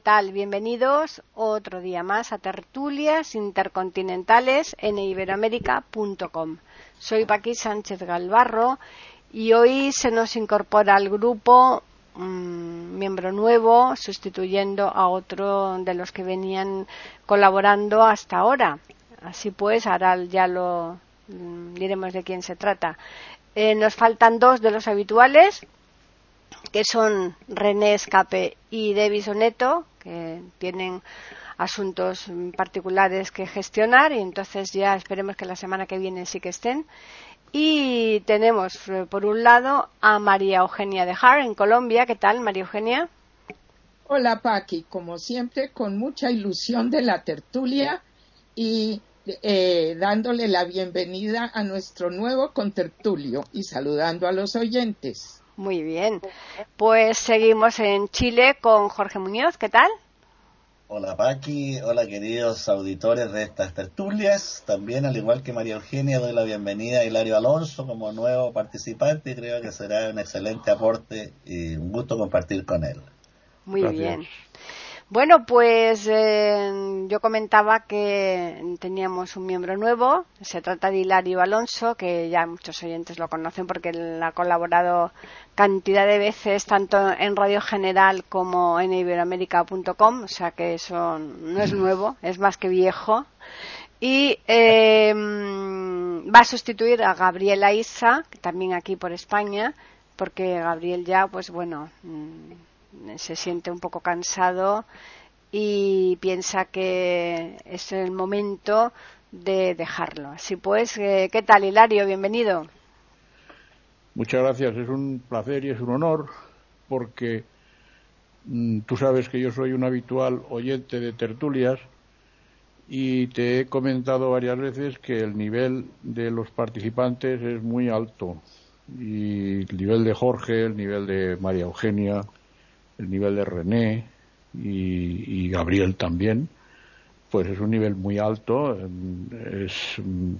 Tal? Bienvenidos otro día más a Tertulias Intercontinentales en iberoamérica.com. Soy Paqui Sánchez Galvarro y hoy se nos incorpora al grupo un miembro nuevo sustituyendo a otro de los que venían colaborando hasta ahora. Así pues, ahora ya lo mm, diremos de quién se trata. Eh, nos faltan dos de los habituales, que son René Escape y Davis Oneto, que tienen asuntos particulares que gestionar y entonces ya esperemos que la semana que viene sí que estén. Y tenemos eh, por un lado a María Eugenia de Har en Colombia. ¿Qué tal, María Eugenia? Hola, Paqui. Como siempre, con mucha ilusión de la tertulia y eh, dándole la bienvenida a nuestro nuevo contertulio y saludando a los oyentes. Muy bien. Pues seguimos en Chile con Jorge Muñoz. ¿Qué tal? Hola Paqui, hola queridos auditores de estas tertulias. También, al igual que María Eugenia, doy la bienvenida a Hilario Alonso como nuevo participante y creo que será un excelente aporte y un gusto compartir con él. Muy bien. Bueno, pues eh, yo comentaba que teníamos un miembro nuevo. Se trata de Hilario Alonso, que ya muchos oyentes lo conocen porque él ha colaborado cantidad de veces tanto en Radio General como en iberoamérica.com, o sea que eso no es nuevo, es más que viejo. Y eh, va a sustituir a Gabriela Isa, también aquí por España, porque Gabriel ya, pues bueno. Mm, se siente un poco cansado y piensa que es el momento de dejarlo. Así pues, eh, ¿qué tal, Hilario? Bienvenido. Muchas gracias, es un placer y es un honor porque mm, tú sabes que yo soy un habitual oyente de tertulias y te he comentado varias veces que el nivel de los participantes es muy alto y el nivel de Jorge, el nivel de María Eugenia, el nivel de René y, Gabriel también, pues es un nivel muy alto.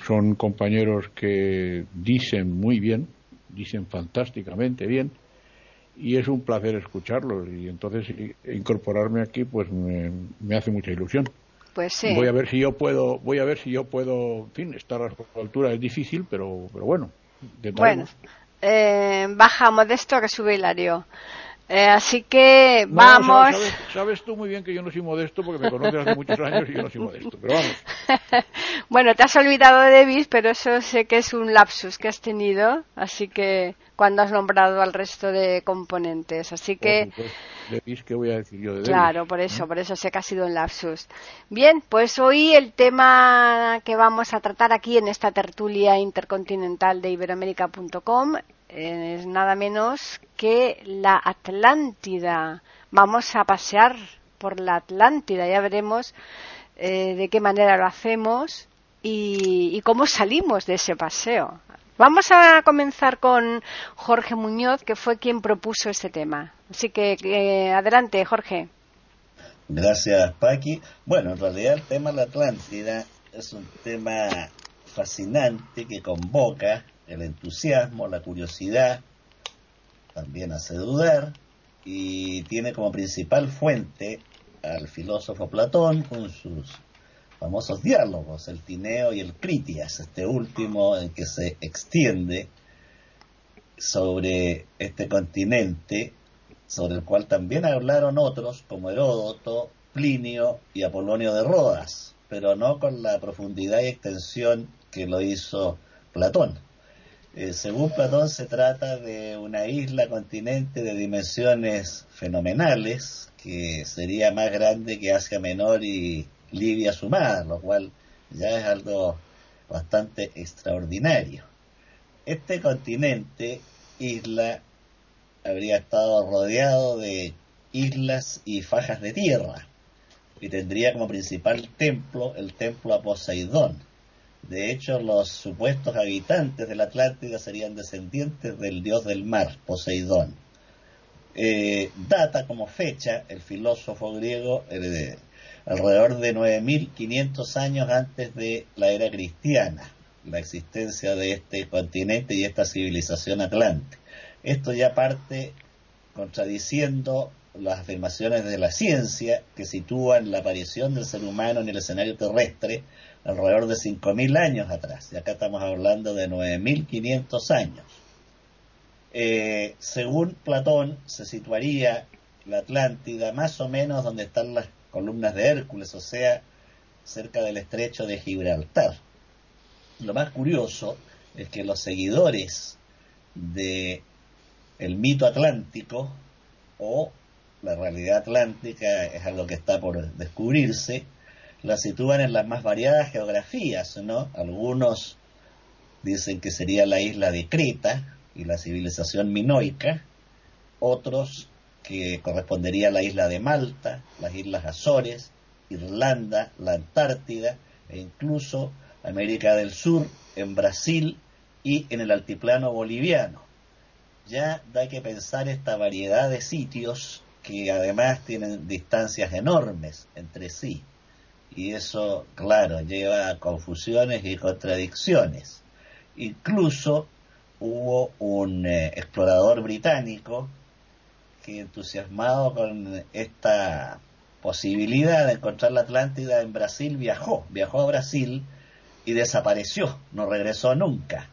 son compañeros que dicen muy bien, dicen fantásticamente bien, y es un placer escucharlos. Y entonces incorporarme aquí, pues me, hace mucha ilusión. Pues sí. Voy a ver si yo puedo, voy a ver si yo puedo, en fin, estar a su altura es difícil, pero, pero bueno. Bueno, eh, baja modesto que sube Hilario. Eh, así que vamos. sabes, tú muy bien que yo no soy modesto porque me conoces hace muchos años y yo no soy modesto, pero vamos. bueno, te has olvidado de Davis, pero eso sé que es un lapsus que has tenido, así que cuando has nombrado al resto de componentes, así que. Davis, ¿qué voy a decir yo de Davis? Claro, por eso, por eso sé que ha sido un lapsus. Bien, pues hoy el tema que vamos a tratar aquí en esta tertulia intercontinental de iberoamérica.com es nada menos que la Atlántida. Vamos a pasear por la Atlántida, ya veremos eh, de qué manera lo hacemos y, cómo salimos de ese paseo. Vamos a comenzar con Jorge Muñoz, que fue quien propuso este tema. Así que eh, adelante, Jorge. Gracias, Paqui. Bueno, en realidad el tema de la Atlántida es un tema fascinante que convoca el entusiasmo, la curiosidad, también hace dudar y tiene como principal fuente al filósofo Platón con sus famosos diálogos, el Tineo y el Critias, este último en que se extiende sobre este continente, sobre el cual también hablaron otros como Heródoto, Plinio y Apolonio de Rodas, pero no con la profundidad y extensión que lo hizo Platón. Eh, según Platón se trata de una isla continente de dimensiones fenomenales, que sería más grande que Asia Menor y Libia sumada, lo cual ya es algo bastante extraordinario. Este continente, isla, habría estado rodeado de islas y fajas de tierra, y tendría como principal templo el templo a Poseidón. De hecho, los supuestos habitantes de la Atlántida serían descendientes del dios del mar, Poseidón. Eh, data como fecha el filósofo griego eh, alrededor de 9.500 años antes de la era cristiana, la existencia de este continente y esta civilización atlante. Esto ya parte contradiciendo las afirmaciones de la ciencia que sitúan la aparición del ser humano en el escenario terrestre alrededor de 5.000 años atrás. Y acá estamos hablando de 9.500 años. Eh, según Platón, se situaría la Atlántida más o menos donde están las columnas de Hércules, o sea, cerca del estrecho de Gibraltar. Lo más curioso es que los seguidores de el mito atlántico o la realidad atlántica es algo que está por descubrirse, la sitúan en las más variadas geografías, ¿no? Algunos dicen que sería la isla de Creta y la civilización minoica, otros que correspondería a la isla de Malta, las islas Azores, Irlanda, la Antártida e incluso América del Sur, en Brasil y en el altiplano boliviano. Ya da que pensar esta variedad de sitios que además tienen distancias enormes entre sí. Y eso, claro, lleva a confusiones y contradicciones. Incluso hubo un eh, explorador británico que entusiasmado con esta posibilidad de encontrar la Atlántida en Brasil viajó, viajó a Brasil y desapareció, no regresó nunca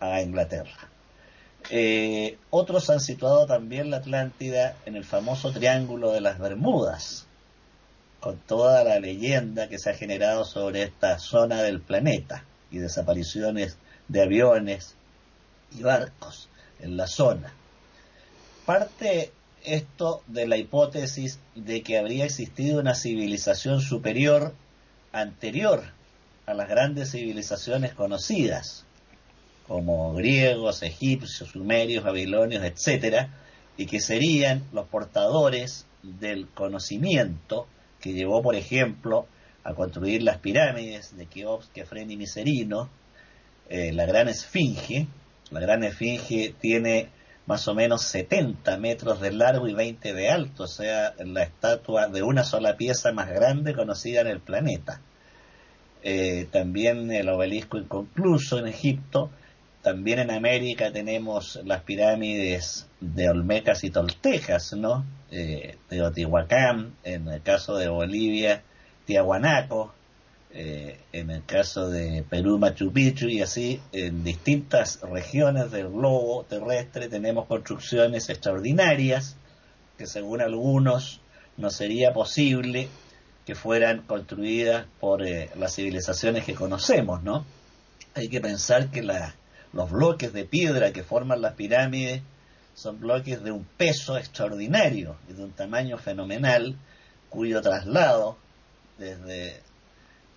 a Inglaterra. Eh, otros han situado también la Atlántida en el famoso Triángulo de las Bermudas, con toda la leyenda que se ha generado sobre esta zona del planeta y desapariciones de aviones y barcos en la zona. Parte esto de la hipótesis de que habría existido una civilización superior anterior a las grandes civilizaciones conocidas, como griegos, egipcios, sumerios, babilonios, etcétera, y que serían los portadores del conocimiento que llevó, por ejemplo, a construir las pirámides de Keops, Kefren y Miserino, eh, la gran esfinge. La gran esfinge tiene más o menos 70 metros de largo y 20 de alto, o sea, la estatua de una sola pieza más grande conocida en el planeta. Eh, también el obelisco inconcluso en Egipto, también en América tenemos las pirámides de Olmecas y Toltecas, ¿no? Eh, Teotihuacán, en el caso de Bolivia, Tiahuanaco, eh, en el caso de Perú, Machu Picchu, y así en distintas regiones del globo terrestre tenemos construcciones extraordinarias que según algunos no sería posible que fueran construidas por eh, las civilizaciones que conocemos, ¿no? Hay que pensar que los bloques de piedra que forman las pirámides son bloques de un peso extraordinario y de un tamaño fenomenal, cuyo traslado desde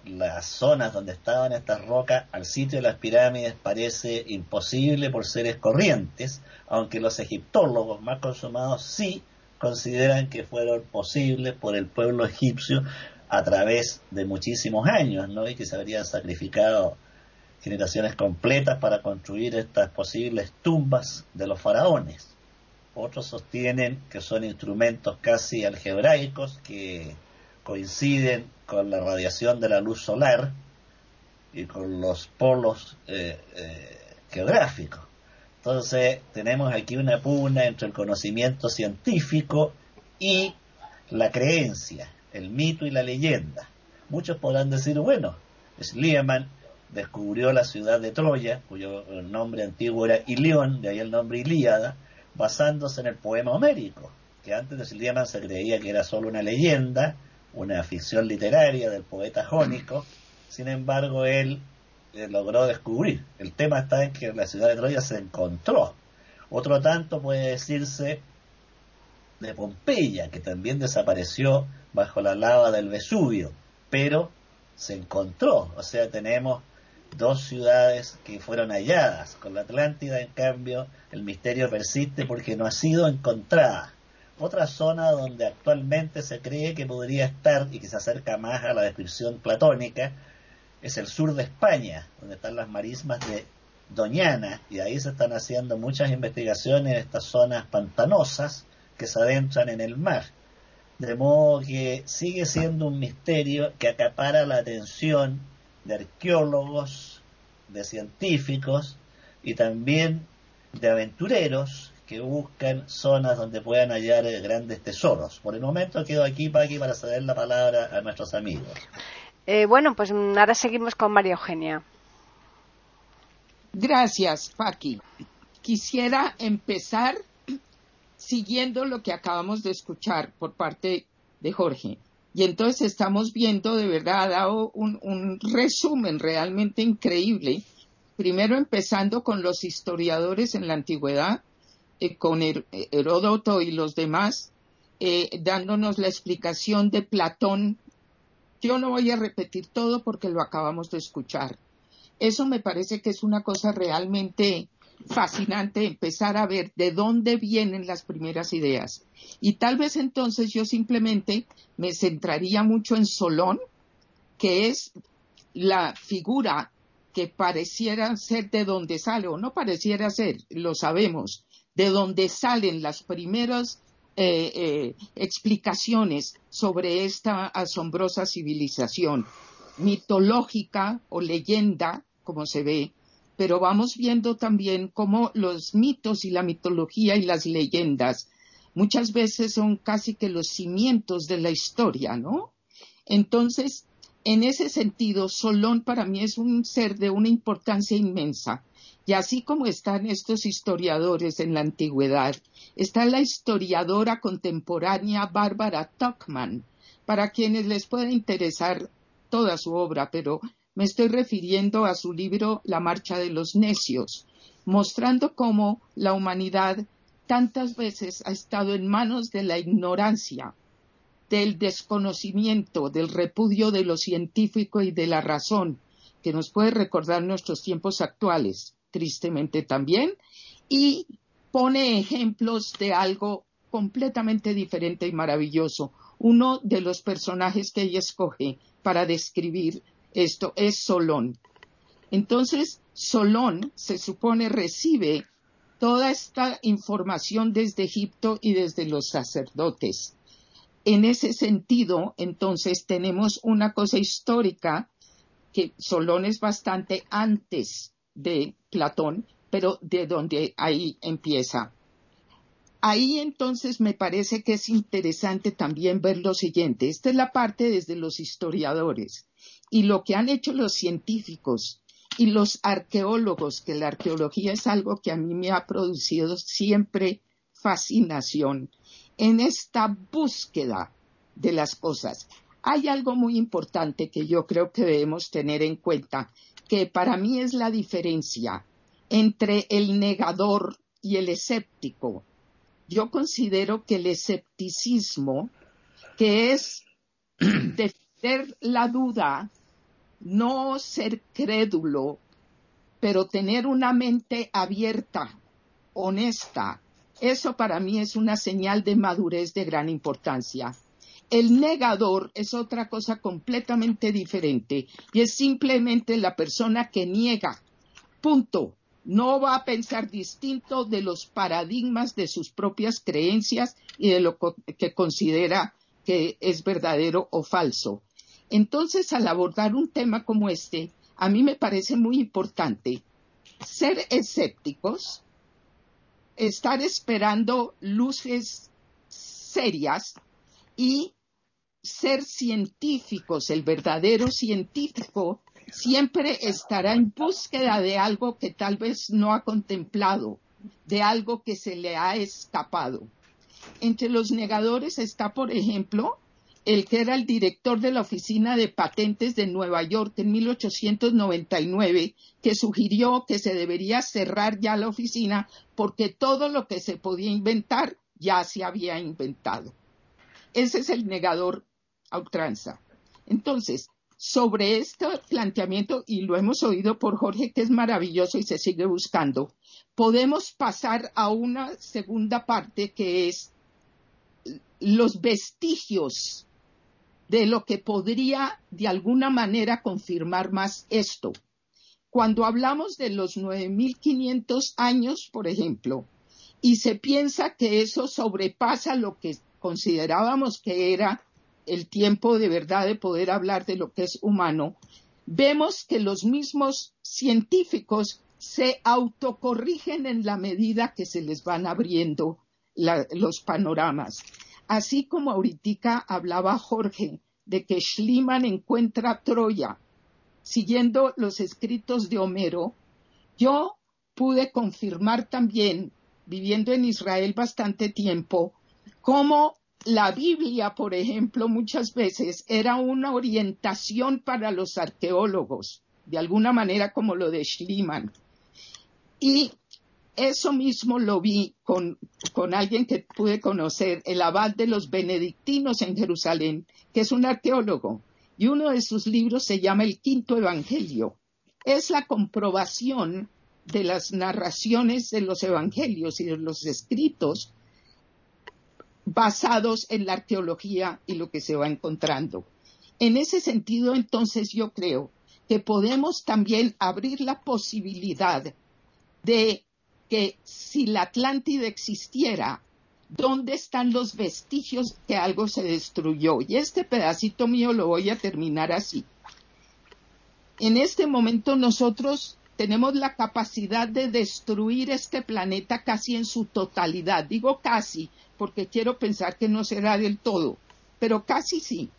las zonas donde estaban estas rocas al sitio de las pirámides parece imposible por seres corrientes, aunque los egiptólogos más consumados sí consideran que fueron posibles por el pueblo egipcio a través de muchísimos años, ¿no? Y que se habrían sacrificado generaciones completas para construir estas posibles tumbas de los faraones. Otros sostienen que son instrumentos casi algebraicos que coinciden con la radiación de la luz solar y con los polos eh, eh, geográficos. Entonces tenemos aquí una pugna entre el conocimiento científico y la creencia, el mito y la leyenda. Muchos podrán decir, bueno, Schliemann descubrió la ciudad de Troya, cuyo nombre antiguo era Ilión, de ahí el nombre Ilíada, basándose en el poema homérico, que antes de Schliemann se creía que era solo una leyenda, una ficción literaria del poeta jónico, sin embargo él eh, logró descubrir. El tema está en que la ciudad de Troya se encontró. Otro tanto puede decirse de Pompeya, que también desapareció bajo la lava del Vesubio, pero se encontró. O sea, tenemos dos ciudades que fueron halladas. Con la Atlántida, en cambio, el misterio persiste porque no ha sido encontrada. otra zona donde actualmente se cree que podría estar y que se acerca más a la descripción platónica es el sur de España, donde están las marismas de Doñana, y ahí se están haciendo muchas investigaciones en estas zonas pantanosas que se adentran en el mar. De modo que sigue siendo un misterio que acapara la atención de arqueólogos, de científicos y también de aventureros que buscan zonas donde puedan hallar eh, grandes tesoros. Por el momento quedo aquí, Paqui, para ceder la palabra a nuestros amigos. Eh, bueno, pues ahora seguimos con María Eugenia. Gracias, Paqui. Quisiera empezar siguiendo lo que acabamos de escuchar por parte de Jorge. Y entonces estamos viendo, de verdad, ha dado un resumen realmente increíble. Primero empezando con los historiadores en la antigüedad, eh, con Heródoto y los demás, eh, dándonos la explicación de Platón. Yo no voy a repetir todo porque lo acabamos de escuchar. Eso me parece que es una cosa realmente fascinante empezar a ver de dónde vienen las primeras ideas. Y tal vez entonces yo simplemente me centraría mucho en Solón, que es la figura que pareciera ser de donde sale, o no pareciera ser, lo sabemos, de donde salen las primeras eh, eh, explicaciones sobre esta asombrosa civilización mitológica o leyenda, como se ve, pero vamos viendo también cómo los mitos y la mitología y las leyendas muchas veces son casi que los cimientos de la historia, ¿no? Entonces, en ese sentido, Solón para mí es un ser de una importancia inmensa. Y así como están estos historiadores en la antigüedad, está la historiadora contemporánea Bárbara Tuckman, para quienes les pueda interesar toda su obra, pero me estoy refiriendo a su libro La marcha de los necios, mostrando cómo la humanidad tantas veces ha estado en manos de la ignorancia, del desconocimiento, del repudio de lo científico y de la razón, que nos puede recordar nuestros tiempos actuales tristemente también, y pone ejemplos de algo completamente diferente y maravilloso. Uno de los personajes que ella escoge para describir esto es Solón. Entonces, Solón se supone recibe toda esta información desde Egipto y desde los sacerdotes. En ese sentido, entonces, tenemos una cosa histórica que Solón es bastante antes de Platón, pero de donde ahí empieza. Ahí entonces me parece que es interesante también ver lo siguiente. Esta es la parte desde los historiadores y lo que han hecho los científicos y los arqueólogos, que la arqueología es algo que a mí me ha producido siempre fascinación en esta búsqueda de las cosas. Hay algo muy importante que yo creo que debemos tener en cuenta que para mí es la diferencia entre el negador y el escéptico. Yo considero que el escepticismo, que es defender la duda, no ser crédulo, pero tener una mente abierta, honesta, eso para mí es una señal de madurez de gran importancia. El negador es otra cosa completamente diferente y es simplemente la persona que niega. Punto. No va a pensar distinto de los paradigmas de sus propias creencias y de lo que considera que es verdadero o falso. Entonces, al abordar un tema como este, a mí me parece muy importante ser escépticos, estar esperando luces serias y ser científicos, el verdadero científico siempre estará en búsqueda de algo que tal vez no ha contemplado, de algo que se le ha escapado. Entre los negadores está, por ejemplo, el que era el director de la Oficina de Patentes de Nueva York en 1899, que sugirió que se debería cerrar ya la oficina porque todo lo que se podía inventar ya se había inventado. Ese es el negador a Entonces, sobre este planteamiento, y lo hemos oído por Jorge, que es maravilloso y se sigue buscando, podemos pasar a una segunda parte que es los vestigios de lo que podría de alguna manera confirmar más esto. Cuando hablamos de los 9.500 años, por ejemplo, y se piensa que eso sobrepasa lo que considerábamos que era el tiempo de verdad de poder hablar de lo que es humano, vemos que los mismos científicos se autocorrigen en la medida que se les van abriendo los panoramas. Así como ahorita hablaba Jorge de que Schliemann encuentra Troya siguiendo los escritos de Homero, yo pude confirmar también, viviendo en Israel bastante tiempo, cómo la Biblia, por ejemplo, muchas veces era una orientación para los arqueólogos, de alguna manera como lo de Schliemann. Y eso mismo lo vi con, con, alguien que pude conocer, el abad de los benedictinos en Jerusalén, que es un arqueólogo, y uno de sus libros se llama El Quinto Evangelio. Es la comprobación de las narraciones de los evangelios y de los escritos basados en la arqueología y lo que se va encontrando. En ese sentido, entonces, yo creo que podemos también abrir la posibilidad de que si la Atlántida existiera, ¿dónde están los vestigios que algo se destruyó? Y este pedacito mío lo voy a terminar así. En este momento nosotros tenemos la capacidad de destruir este planeta casi en su totalidad. Digo casi porque quiero pensar que no será del todo, pero casi sí.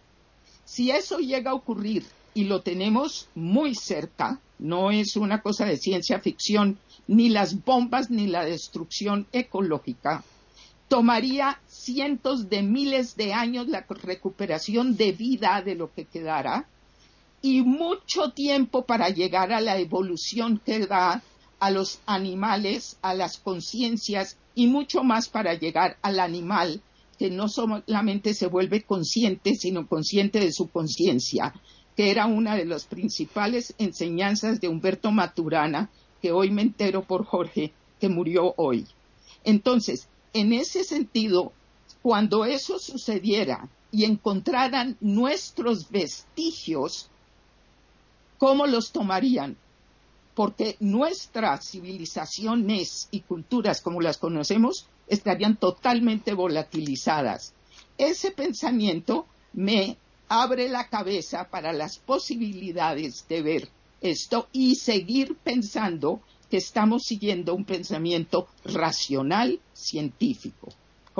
Si eso llega a ocurrir y lo tenemos muy cerca, no es una cosa de ciencia ficción, ni las bombas ni la destrucción ecológica, tomaría cientos de miles de años la recuperación de vida de lo que quedara y mucho tiempo para llegar a la evolución que da a los animales, a las conciencias y mucho más para llegar al animal que no solamente se vuelve consciente, sino consciente de su conciencia, que era una de las principales enseñanzas de Humberto Maturana, que hoy me entero por Jorge, que murió hoy. Entonces, en ese sentido, cuando eso sucediera y encontraran nuestros vestigios, ¿cómo los tomarían? porque nuestras civilizaciones y culturas como las conocemos estarían totalmente volatilizadas. Ese pensamiento me abre la cabeza para las posibilidades de ver esto y seguir pensando que estamos siguiendo un pensamiento racional científico.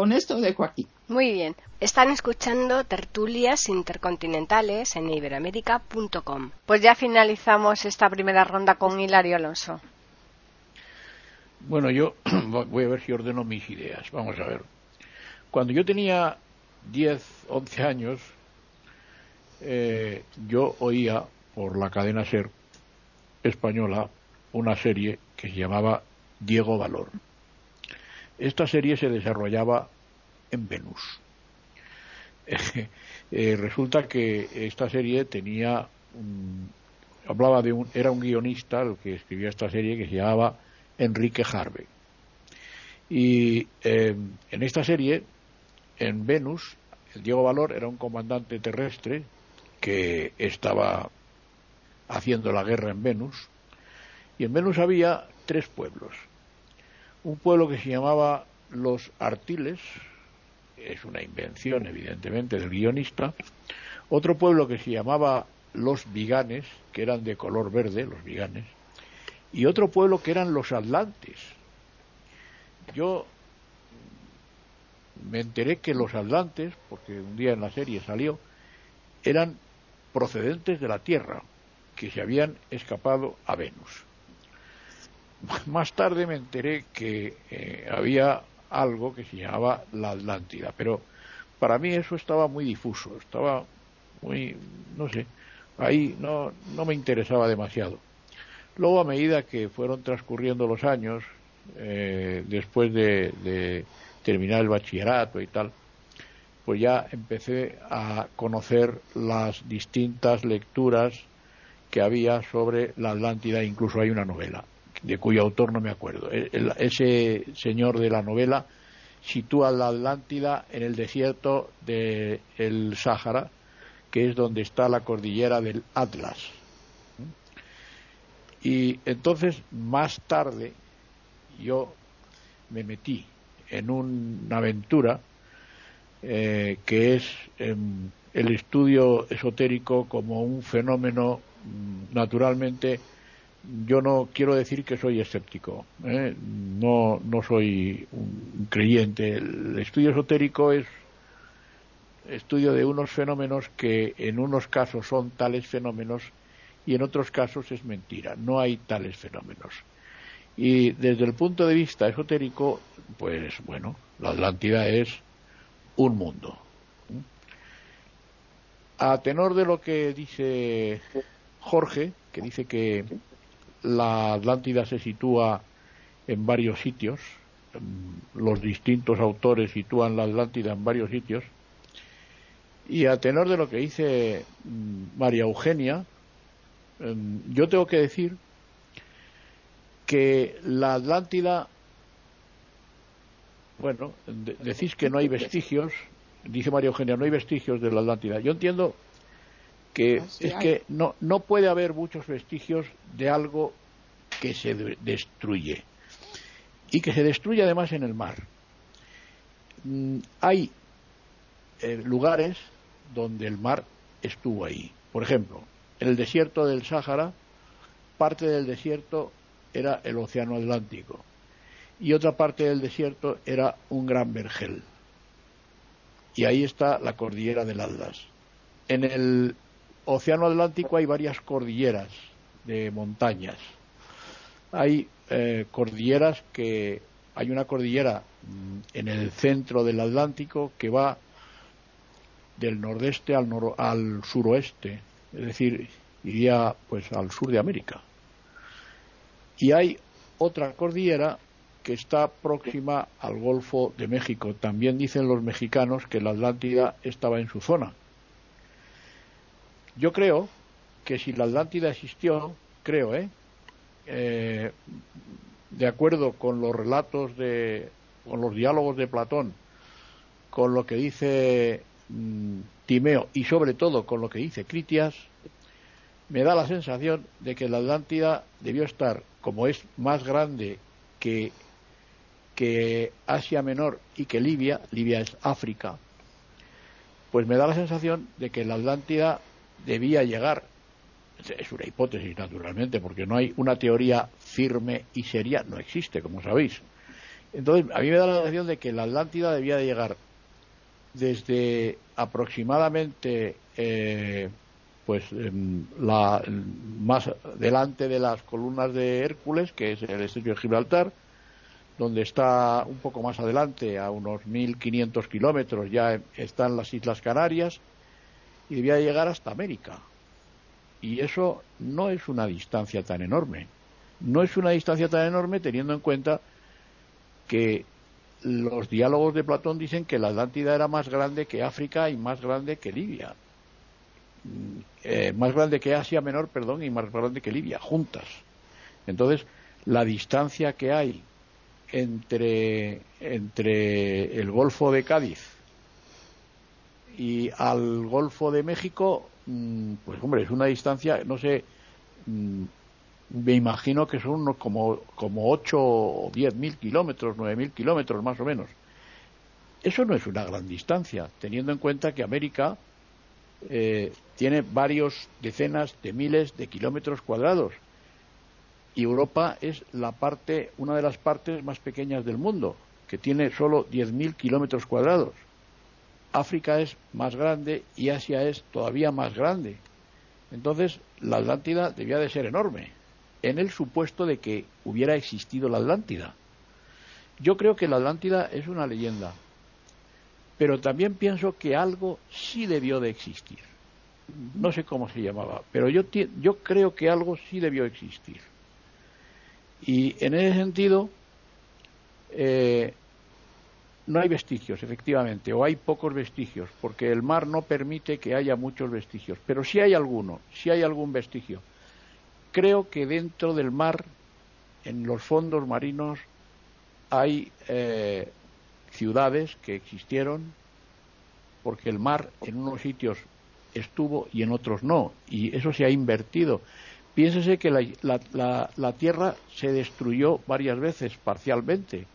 Con esto dejo aquí. Muy bien. Están escuchando tertulias intercontinentales en iberamérica.com. Pues ya finalizamos esta primera ronda con Hilario Alonso. Bueno, yo voy a ver si ordeno mis ideas. Vamos a ver. Cuando yo tenía 10, 11 años, eh, yo oía por la cadena SER española una serie que se llamaba Diego Valor. Esta serie se desarrollaba en Venus. Eh, resulta que esta serie tenía hablaba de un era un guionista el que escribió esta serie que se llamaba Enrique Harvey y eh, en esta serie en Venus el Diego Valor era un comandante terrestre que estaba haciendo la guerra en Venus y en Venus había tres pueblos un pueblo que se llamaba los Artiles es una invención evidentemente del guionista, otro pueblo que se llamaba los Viganes, que eran de color verde, los Viganes, y otro pueblo que eran los Atlantes. Yo me enteré que los Atlantes, porque un día en la serie salió, eran procedentes de la Tierra, que se habían escapado a Venus. Más tarde me enteré que eh, había algo que se llamaba la Atlántida, pero para mí eso estaba muy difuso, estaba muy, no sé, ahí no, no me interesaba demasiado. Luego, a medida que fueron transcurriendo los años, eh, después de, terminar el bachillerato y tal, pues ya empecé a conocer las distintas lecturas que había sobre la Atlántida, incluso hay una novela de cuyo autor no me acuerdo. ese señor de la novela sitúa la Atlántida en el desierto del el Sáhara, que es donde está la cordillera del Atlas. Y entonces, más tarde, yo me metí en una aventura eh, que es em, el estudio esotérico como un fenómeno mm, naturalmente yo no quiero decir que soy escéptico, ¿eh? no, no soy un creyente. El estudio esotérico es estudio de unos fenómenos que en unos casos son tales fenómenos y en otros casos es mentira, no hay tales fenómenos. Y desde el punto de vista esotérico, pues bueno, la Atlántida es un mundo. A tenor de lo que dice Jorge, que dice que la Atlántida se sitúa en varios sitios, los distintos autores sitúan la Atlántida en varios sitios, y a tenor de lo que dice mm, María Eugenia, em, yo tengo que decir que la Atlántida, bueno, decís que no hay vestigios, dice María Eugenia, no hay vestigios de la Atlántida. Yo entiendo que ah, es que no, no puede haber muchos vestigios de algo que se destruye y que se destruye además en el mar. Mm, hay eh, lugares donde el mar estuvo ahí. Por ejemplo, en el desierto del Sáhara, parte del desierto era el Océano Atlántico y otra parte del desierto era un gran vergel. Y ahí está la cordillera del Atlas. En el Océano Atlántico hay varias cordilleras de montañas. Hay eh, cordilleras que hay una cordillera mm, en el centro del Atlántico que va del nordeste al, al suroeste, es decir, iría pues al sur de América. Y hay otra cordillera que está próxima al Golfo de México. También dicen los mexicanos que la Atlántida estaba en su zona. Yo creo que si la Atlántida existió, creo, ¿eh? eh de acuerdo con los relatos de, con los diálogos de Platón, con lo que dice Mm, Timeo y sobre todo con lo que dice Critias, me da la sensación de que la Atlántida debió estar, como es más grande que, que Asia Menor y que Libia, Libia es África, pues me da la sensación de que la Atlántida debía llegar, es una hipótesis naturalmente, porque no hay una teoría firme y seria, no existe, como sabéis. Entonces, a mí me da la sensación de que la Atlántida debía de llegar desde aproximadamente eh, pues la, más delante de las columnas de Hércules, que es el estrecho de Gibraltar, donde está un poco más adelante, a unos 1.500 kilómetros, ya están las Islas Canarias, y debía llegar hasta América. Y eso no es una distancia tan enorme. No es una distancia tan enorme teniendo en cuenta que los diálogos de Platón dicen que la Atlántida era más grande que África y más grande que Libia. Mm, eh, más grande que Asia Menor, perdón, y más grande que Libia, juntas. Entonces, la distancia que hay entre, entre el Golfo de Cádiz y al Golfo de México, mm, pues hombre, es una distancia, no sé, mm, me imagino que son unos como, como 8 o 10 mil kilómetros, 9 mil kilómetros más o menos. Eso no es una gran distancia, teniendo en cuenta que América eh, tiene varios decenas de miles de kilómetros cuadrados y Europa es la parte, una de las partes más pequeñas del mundo, que tiene solo 10.000 kilómetros cuadrados. África es más grande y Asia es todavía más grande. Entonces, la Atlántida debía de ser enorme en el supuesto de que hubiera existido la Atlántida. Yo creo que la Atlántida es una leyenda, pero también pienso que algo sí debió de existir. No sé cómo se llamaba, pero yo, yo creo que algo sí debió existir. Y en ese sentido, eh, no hay vestigios, efectivamente, o hay pocos vestigios, porque el mar no permite que haya muchos vestigios, pero sí hay alguno, sí hay algún vestigio. Creo que dentro del mar, en los fondos marinos, hay eh, ciudades que existieron porque el mar en unos sitios estuvo y en otros no, y eso se ha invertido. Piénsese que la, Tierra se destruyó varias veces parcialmente,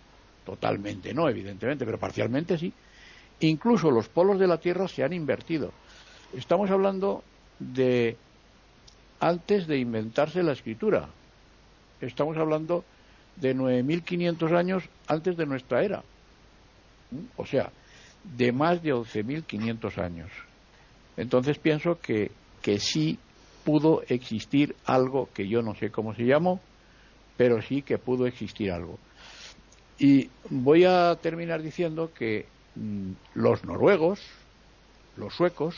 totalmente no, evidentemente, pero parcialmente sí. Incluso los polos de la Tierra se han invertido. Estamos hablando de antes de inventarse la escritura. Estamos hablando de 9.500 años antes de nuestra era. ¿Mm? O sea, de más de 11.500 años. Entonces pienso que, que sí pudo existir algo que yo no sé cómo se llamó, pero sí que pudo existir algo. Y voy a terminar diciendo que mm, los noruegos, los suecos,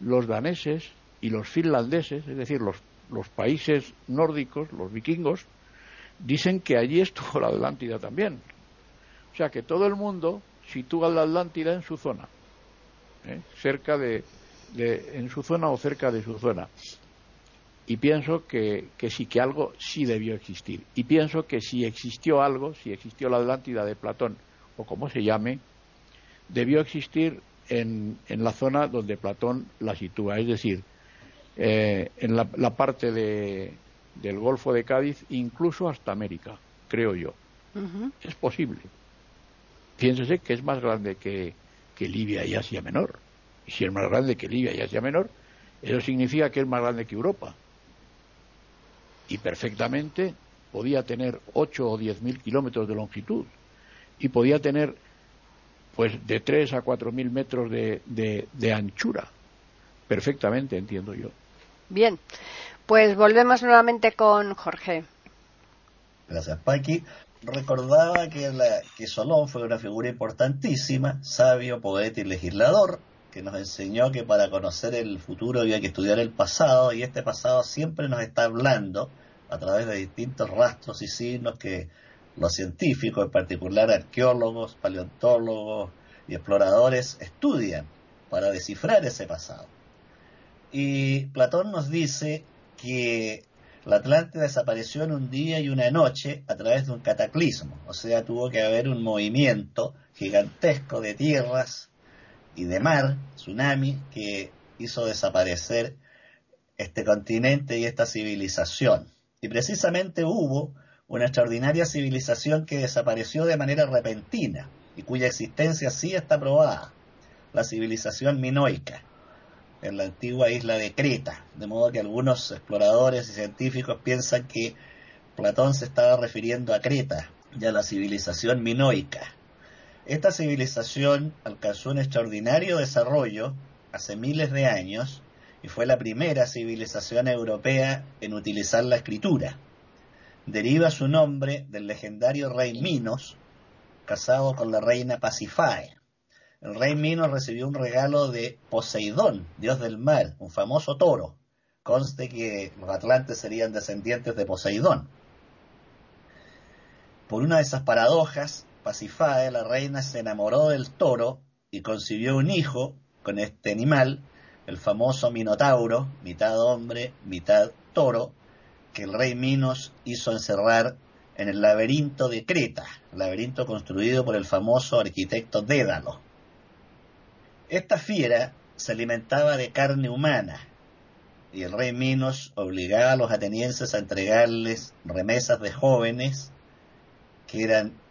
los daneses y los finlandeses, es decir, los, países nórdicos, los vikingos, dicen que allí estuvo la Atlántida también. O sea que todo el mundo sitúa la Atlántida en su zona, ¿eh? cerca de, en su zona o cerca de su zona. Y pienso que, que, sí, que algo sí debió existir. Y pienso que si existió algo, si existió la Atlántida de Platón, o como se llame, debió existir en, en la zona donde Platón la sitúa, es decir, eh, en la, parte de, del Golfo de Cádiz, incluso hasta América, creo yo. Es posible. Piénsese que es más grande que, que Libia y Asia Menor. Y si es más grande que Libia y Asia Menor, eso significa que es más grande que Europa. Y perfectamente podía tener 8 o 10 mil kilómetros de longitud. Y podía tener, pues, de 3 a 4 mil metros de, de anchura. Perfectamente, entiendo yo. Bien, pues volvemos nuevamente con Jorge. Gracias, Paqui recordaba que, la, que Solón fue una figura importantísima, sabio, poeta y legislador, que nos enseñó que para conocer el futuro había que estudiar el pasado, y este pasado siempre nos está hablando a través de distintos rastros y signos que los científicos, en particular arqueólogos, paleontólogos y exploradores, estudian para descifrar ese pasado. Y Platón nos dice que la Atlántida desapareció en un día y una noche a través de un cataclismo, o sea, tuvo que haber un movimiento gigantesco de tierras y de mar, tsunami, que hizo desaparecer este continente y esta civilización. Y precisamente hubo una extraordinaria civilización que desapareció de manera repentina y cuya existencia sí está probada, la civilización minoica en la antigua isla de Creta, de modo que algunos exploradores y científicos piensan que Platón se estaba refiriendo a Creta y a la civilización minoica. Esta civilización alcanzó un extraordinario desarrollo hace miles de años y fue la primera civilización europea en utilizar la escritura. Deriva su nombre del legendario rey Minos, casado con la reina Pasifae el rey Minos recibió un regalo de Poseidón, dios del mar, un famoso toro. Conste que los atlantes serían descendientes de Poseidón. Por una de esas paradojas, Pasifae, la reina, se enamoró del toro y concibió un hijo con este animal, el famoso Minotauro, mitad hombre, mitad toro, que el rey Minos hizo encerrar en el laberinto de Creta, laberinto construido por el famoso arquitecto Dédalo. Esta fiera se alimentaba de carne humana y el rey Minos obligaba a los atenienses a entregarles remesas de jóvenes que eran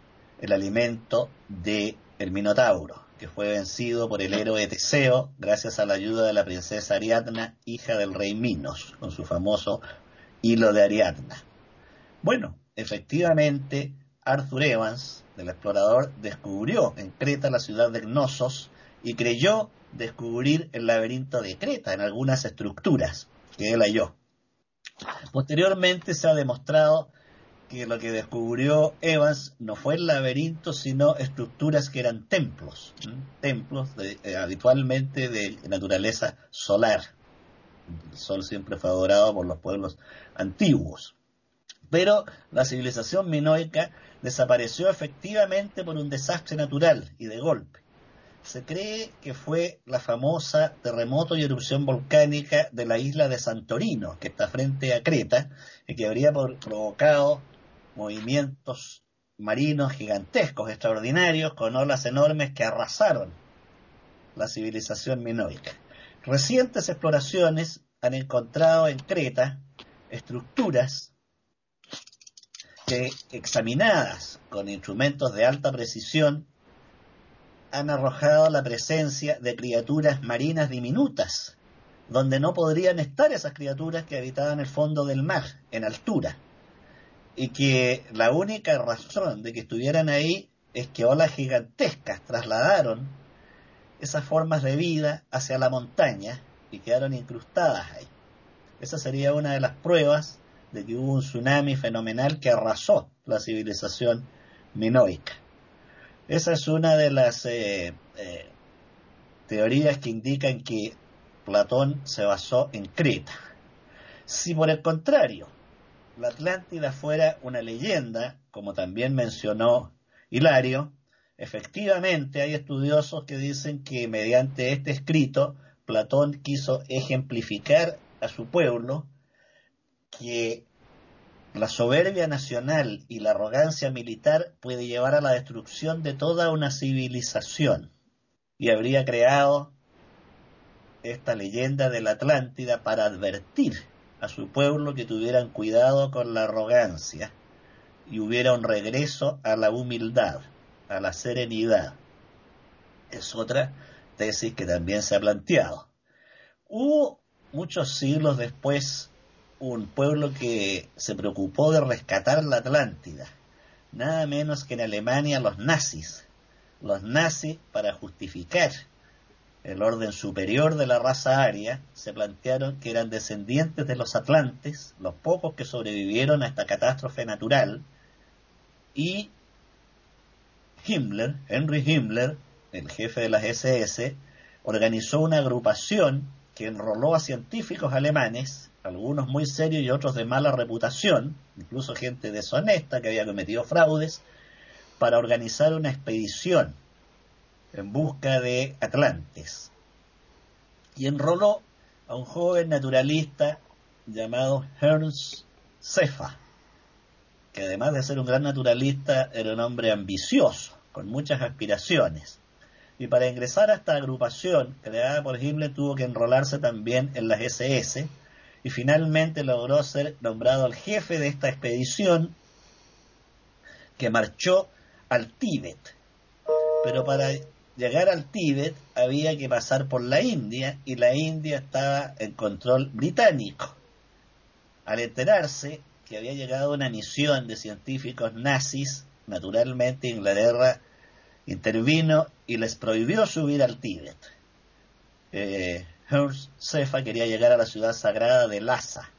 el alimento de el Minotauro, que fue vencido por el héroe Teseo gracias a la ayuda de la princesa Ariadna, hija del rey Minos, con su famoso hilo de Ariadna. Bueno, efectivamente, Arthur Evans, del explorador, descubrió en Creta la ciudad de Gnosos y creyó descubrir el laberinto de Creta en algunas estructuras que él halló. Posteriormente se ha demostrado lo que descubrió Evans no fue el laberinto, sino estructuras que eran templos, templos eh, habitualmente de naturaleza solar. El sol siempre fue adorado por los pueblos antiguos. Pero la civilización minoica desapareció efectivamente por un desastre natural y de golpe se cree que fue la famosa terremoto y erupción volcánica de la isla de Santorino, que está frente a Creta, y que habría provocado movimientos marinos gigantescos, extraordinarios, con olas enormes que arrasaron la civilización minoica. Recientes exploraciones han encontrado en Creta estructuras que, examinadas con instrumentos de alta precisión, han arrojado la presencia de criaturas marinas diminutas, donde no podrían estar esas criaturas que habitaban el fondo del mar, en altura, y que la única razón de que estuvieran ahí es que olas gigantescas trasladaron esas formas de vida hacia la montaña y quedaron incrustadas ahí. Esa sería una de las pruebas de que hubo un tsunami fenomenal que arrasó la civilización minoica. Esa es una de las eh, eh, teorías que indican que Platón se basó en Creta. Si por el contrario la Atlántida fuera una leyenda, como también mencionó Hilario, efectivamente hay estudiosos que dicen que mediante este escrito Platón quiso ejemplificar a su pueblo que la soberbia nacional y la arrogancia militar puede llevar a la destrucción de toda una civilización. Y habría creado esta leyenda de la Atlántida para advertir a su pueblo que tuvieran cuidado con la arrogancia y hubiera un regreso a la humildad, a la serenidad. Es otra tesis que también se ha planteado. Hubo muchos siglos después un pueblo que se preocupó de rescatar la Atlántida, nada menos que en Alemania los nazis. Los nazis, para justificar el orden superior de la raza aria, se plantearon que eran descendientes de los atlantes, los pocos que sobrevivieron a esta catástrofe natural, y Himmler, Henry Himmler, el jefe de las SS, organizó una agrupación que enroló a científicos alemanes, algunos muy serios y otros de mala reputación, incluso gente deshonesta que había cometido fraudes, para organizar una expedición en busca de Atlantes y enroló a un joven naturalista llamado Ernst Cefa, que además de ser un gran naturalista era un hombre ambicioso, con muchas aspiraciones. Y para ingresar a esta agrupación creada por Himmler tuvo que enrolarse también en las SS y finalmente logró ser nombrado el jefe de esta expedición que marchó al Tíbet. Pero para llegar al Tíbet había que pasar por la India y la India estaba en control británico. Al enterarse que había llegado una misión de científicos nazis, naturalmente Inglaterra intervino y les prohibió subir al Tíbet. Eh, Cefa quería llegar a la ciudad sagrada de Lhasa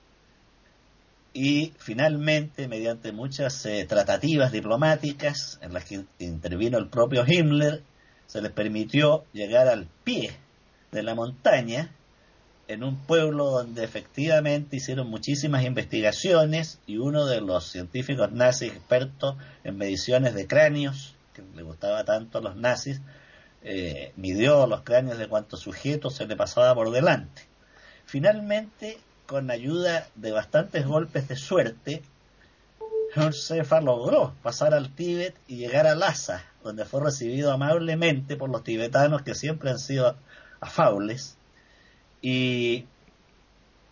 y finalmente, mediante muchas eh, tratativas diplomáticas en las que intervino el propio Himmler, se les permitió llegar al pie de la montaña en un pueblo donde efectivamente hicieron muchísimas investigaciones y uno de los científicos nazis expertos en mediciones de cráneos, que le gustaba tanto a los nazis, eh, midió los cráneos de cuántos sujetos se le pasaba por delante. Finalmente, con ayuda de bastantes golpes de suerte, Logró pasar al Tíbet y llegar a Lhasa, donde fue recibido amablemente por los tibetanos que siempre han sido afables y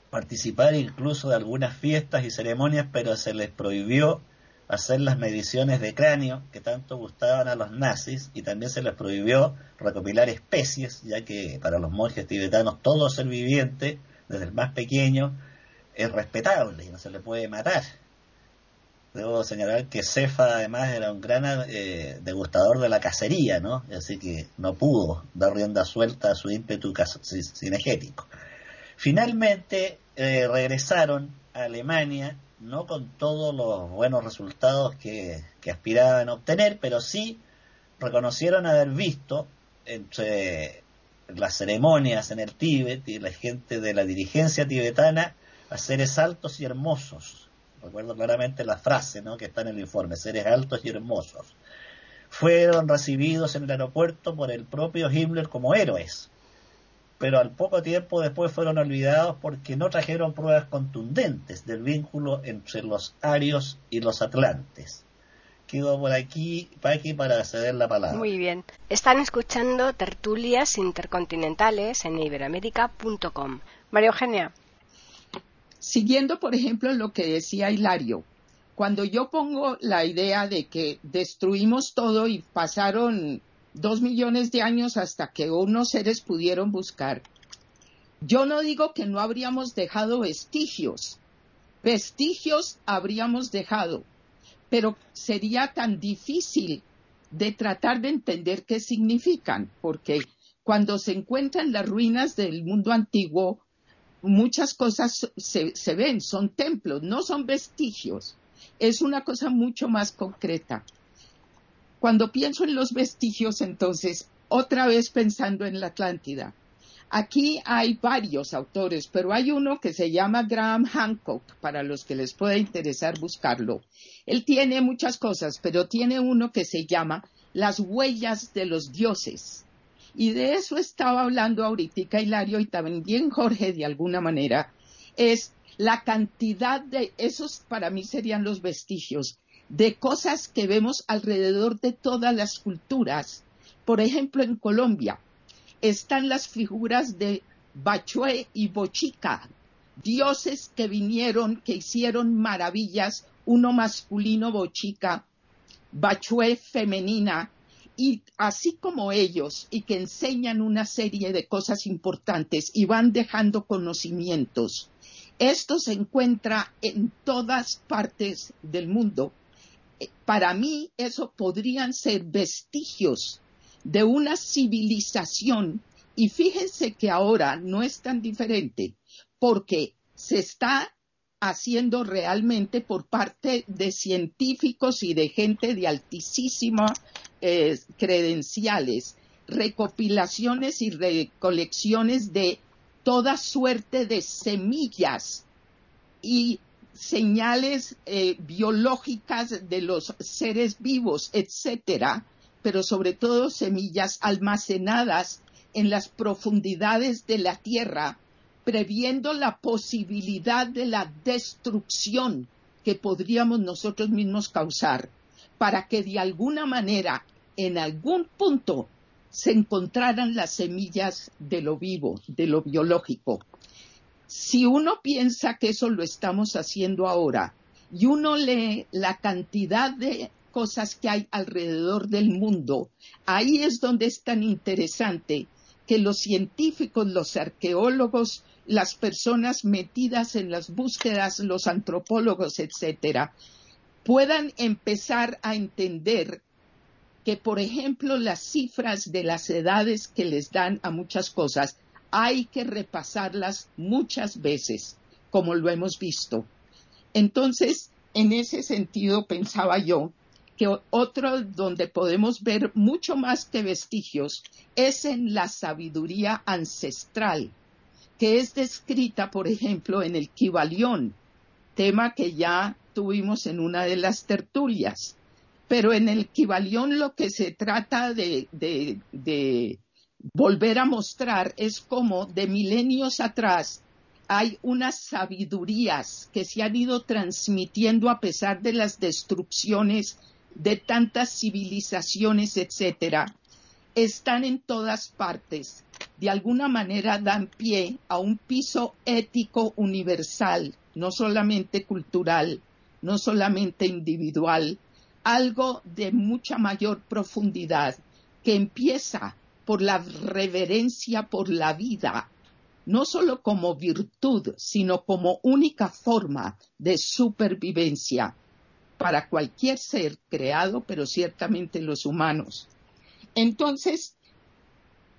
participar incluso de algunas fiestas y ceremonias, pero se les prohibió hacer las mediciones de cráneo que tanto gustaban a los nazis y también se les prohibió recopilar especies, ya que para los monjes tibetanos todo ser viviente, desde el más pequeño, es respetable y no se le puede matar. Debo señalar que Cefa además era un gran eh, degustador de la cacería, ¿no? Así que no pudo dar rienda suelta a su ímpetu cinegético. Finalmente eh, regresaron a Alemania, no con todos los buenos resultados que, aspiraban a obtener, pero sí reconocieron haber visto entre las ceremonias en el Tíbet y la gente de la dirigencia tibetana a seres altos y hermosos, recuerdo claramente la frase ¿no? que está en el informe, seres altos y hermosos, fueron recibidos en el aeropuerto por el propio Himmler como héroes, pero al poco tiempo después fueron olvidados porque no trajeron pruebas contundentes del vínculo entre los arios y los atlantes, quedo por aquí, Paqui, para ceder la palabra. Muy bien. Están escuchando tertulias intercontinentales en iberoamérica.com. María Eugenia. Siguiendo, por ejemplo, lo que decía Hilario, cuando yo pongo la idea de que destruimos todo y pasaron dos millones de años hasta que unos seres pudieron buscar, yo no digo que no habríamos dejado vestigios, vestigios habríamos dejado, pero sería tan difícil de tratar de entender qué significan, porque cuando se encuentran las ruinas del mundo antiguo, muchas cosas se, se, ven, son templos, no son vestigios. Es una cosa mucho más concreta. Cuando pienso en los vestigios, entonces, otra vez pensando en la Atlántida, Aquí hay varios autores, pero hay uno que se llama Graham Hancock, para los que les pueda interesar buscarlo. Él tiene muchas cosas, pero tiene uno que se llama Las huellas de los dioses. Y de eso estaba hablando ahorita Hilario y también Jorge de alguna manera. Es la cantidad de, esos para mí serían los vestigios, de cosas que vemos alrededor de todas las culturas. Por ejemplo, en Colombia, están las figuras de Bachué y Bochica, dioses que vinieron, que hicieron maravillas, uno masculino Bochica, Bachué femenina, y así como ellos, y que enseñan una serie de cosas importantes y van dejando conocimientos. Esto se encuentra en todas partes del mundo. Eh, para mí, eso podrían ser vestigios de una civilización y fíjense que ahora no es tan diferente porque se está haciendo realmente por parte de científicos y de gente de altísimas eh, credenciales, recopilaciones y recolecciones de toda suerte de semillas y señales eh, biológicas de los seres vivos, etcétera, pero sobre todo semillas almacenadas en las profundidades de la tierra, previendo la posibilidad de la destrucción que podríamos nosotros mismos causar, para que de alguna manera, en algún punto, se encontraran las semillas de lo vivo, de lo biológico. Si uno piensa que eso lo estamos haciendo ahora y uno lee la cantidad de cosas que hay alrededor del mundo, ahí es donde es tan interesante que los científicos, los arqueólogos, las personas metidas en las búsquedas, los antropólogos, etcétera, puedan empezar a entender que, por ejemplo, las cifras de las edades que les dan a muchas cosas, hay que repasarlas muchas veces, como lo hemos visto. Entonces, en ese sentido, pensaba yo que otro donde podemos ver mucho más que vestigios es en la sabiduría ancestral, que es descrita, por ejemplo, en el Kibalión, tema que ya tuvimos en una de las tertulias. Pero en el Kibalión lo que se trata de, de, volver a mostrar es como de milenios atrás hay unas sabidurías que se han ido transmitiendo a pesar de las destrucciones de tantas civilizaciones, etcétera, están en todas partes. De alguna manera dan pie a un piso ético universal, no solamente cultural, no solamente individual, algo de mucha mayor profundidad que empieza por la reverencia por la vida, no solo como virtud, sino como única forma de supervivencia para cualquier ser creado, pero ciertamente los humanos. Entonces,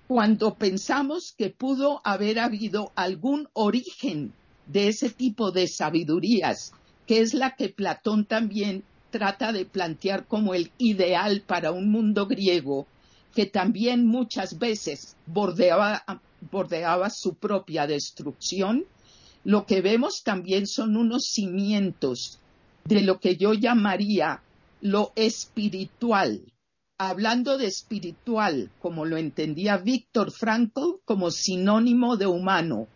cuando pensamos que pudo haber habido algún origen de ese tipo de sabidurías, que es la que Platón también trata de plantear como el ideal para un mundo griego, que también muchas veces bordeaba, su propia destrucción, lo que vemos también son unos cimientos de lo que yo llamaría lo espiritual, hablando de espiritual, como lo entendía Víctor Frankl, como sinónimo de humano,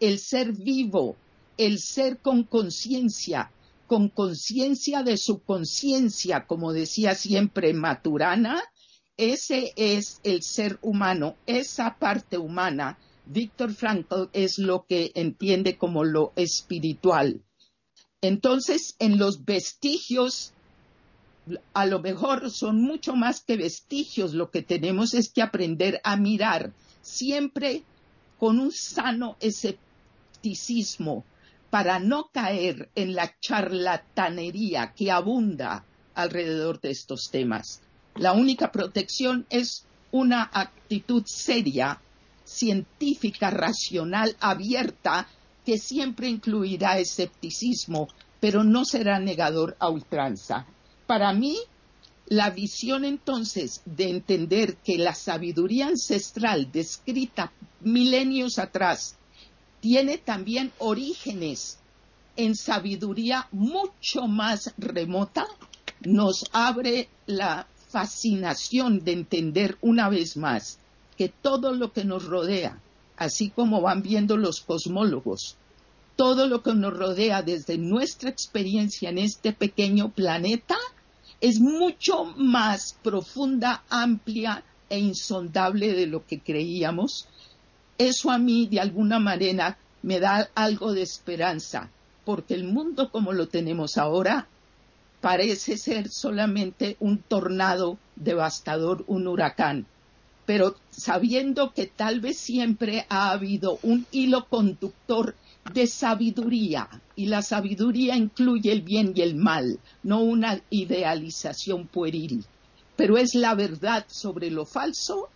el ser vivo, el ser con conciencia, con conciencia de su conciencia, como decía siempre Maturana, ese es el ser humano, esa parte humana. Víctor Frankl es lo que entiende como lo espiritual. Entonces, en los vestigios, a lo mejor son mucho más que vestigios, lo que tenemos es que aprender a mirar siempre con un sano escepticismo para no caer en la charlatanería que abunda alrededor de estos temas. La única protección es una actitud seria, científica, racional, abierta, que siempre incluirá escepticismo, pero no será negador a ultranza. Para mí, la visión entonces de entender que la sabiduría ancestral descrita milenios atrás tiene también orígenes en sabiduría mucho más remota, nos abre la fascinación de entender una vez más que todo lo que nos rodea, así como van viendo los cosmólogos, todo lo que nos rodea desde nuestra experiencia en este pequeño planeta es mucho más profunda, amplia e insondable de lo que creíamos. Eso a mí, de alguna manera, me da algo de esperanza, porque el mundo como lo tenemos ahora parece ser solamente un tornado devastador, un huracán, pero sabiendo que tal vez siempre ha habido un hilo conductor de sabiduría, y la sabiduría incluye el bien y el mal, no una idealización pueril, pero es la verdad sobre lo falso,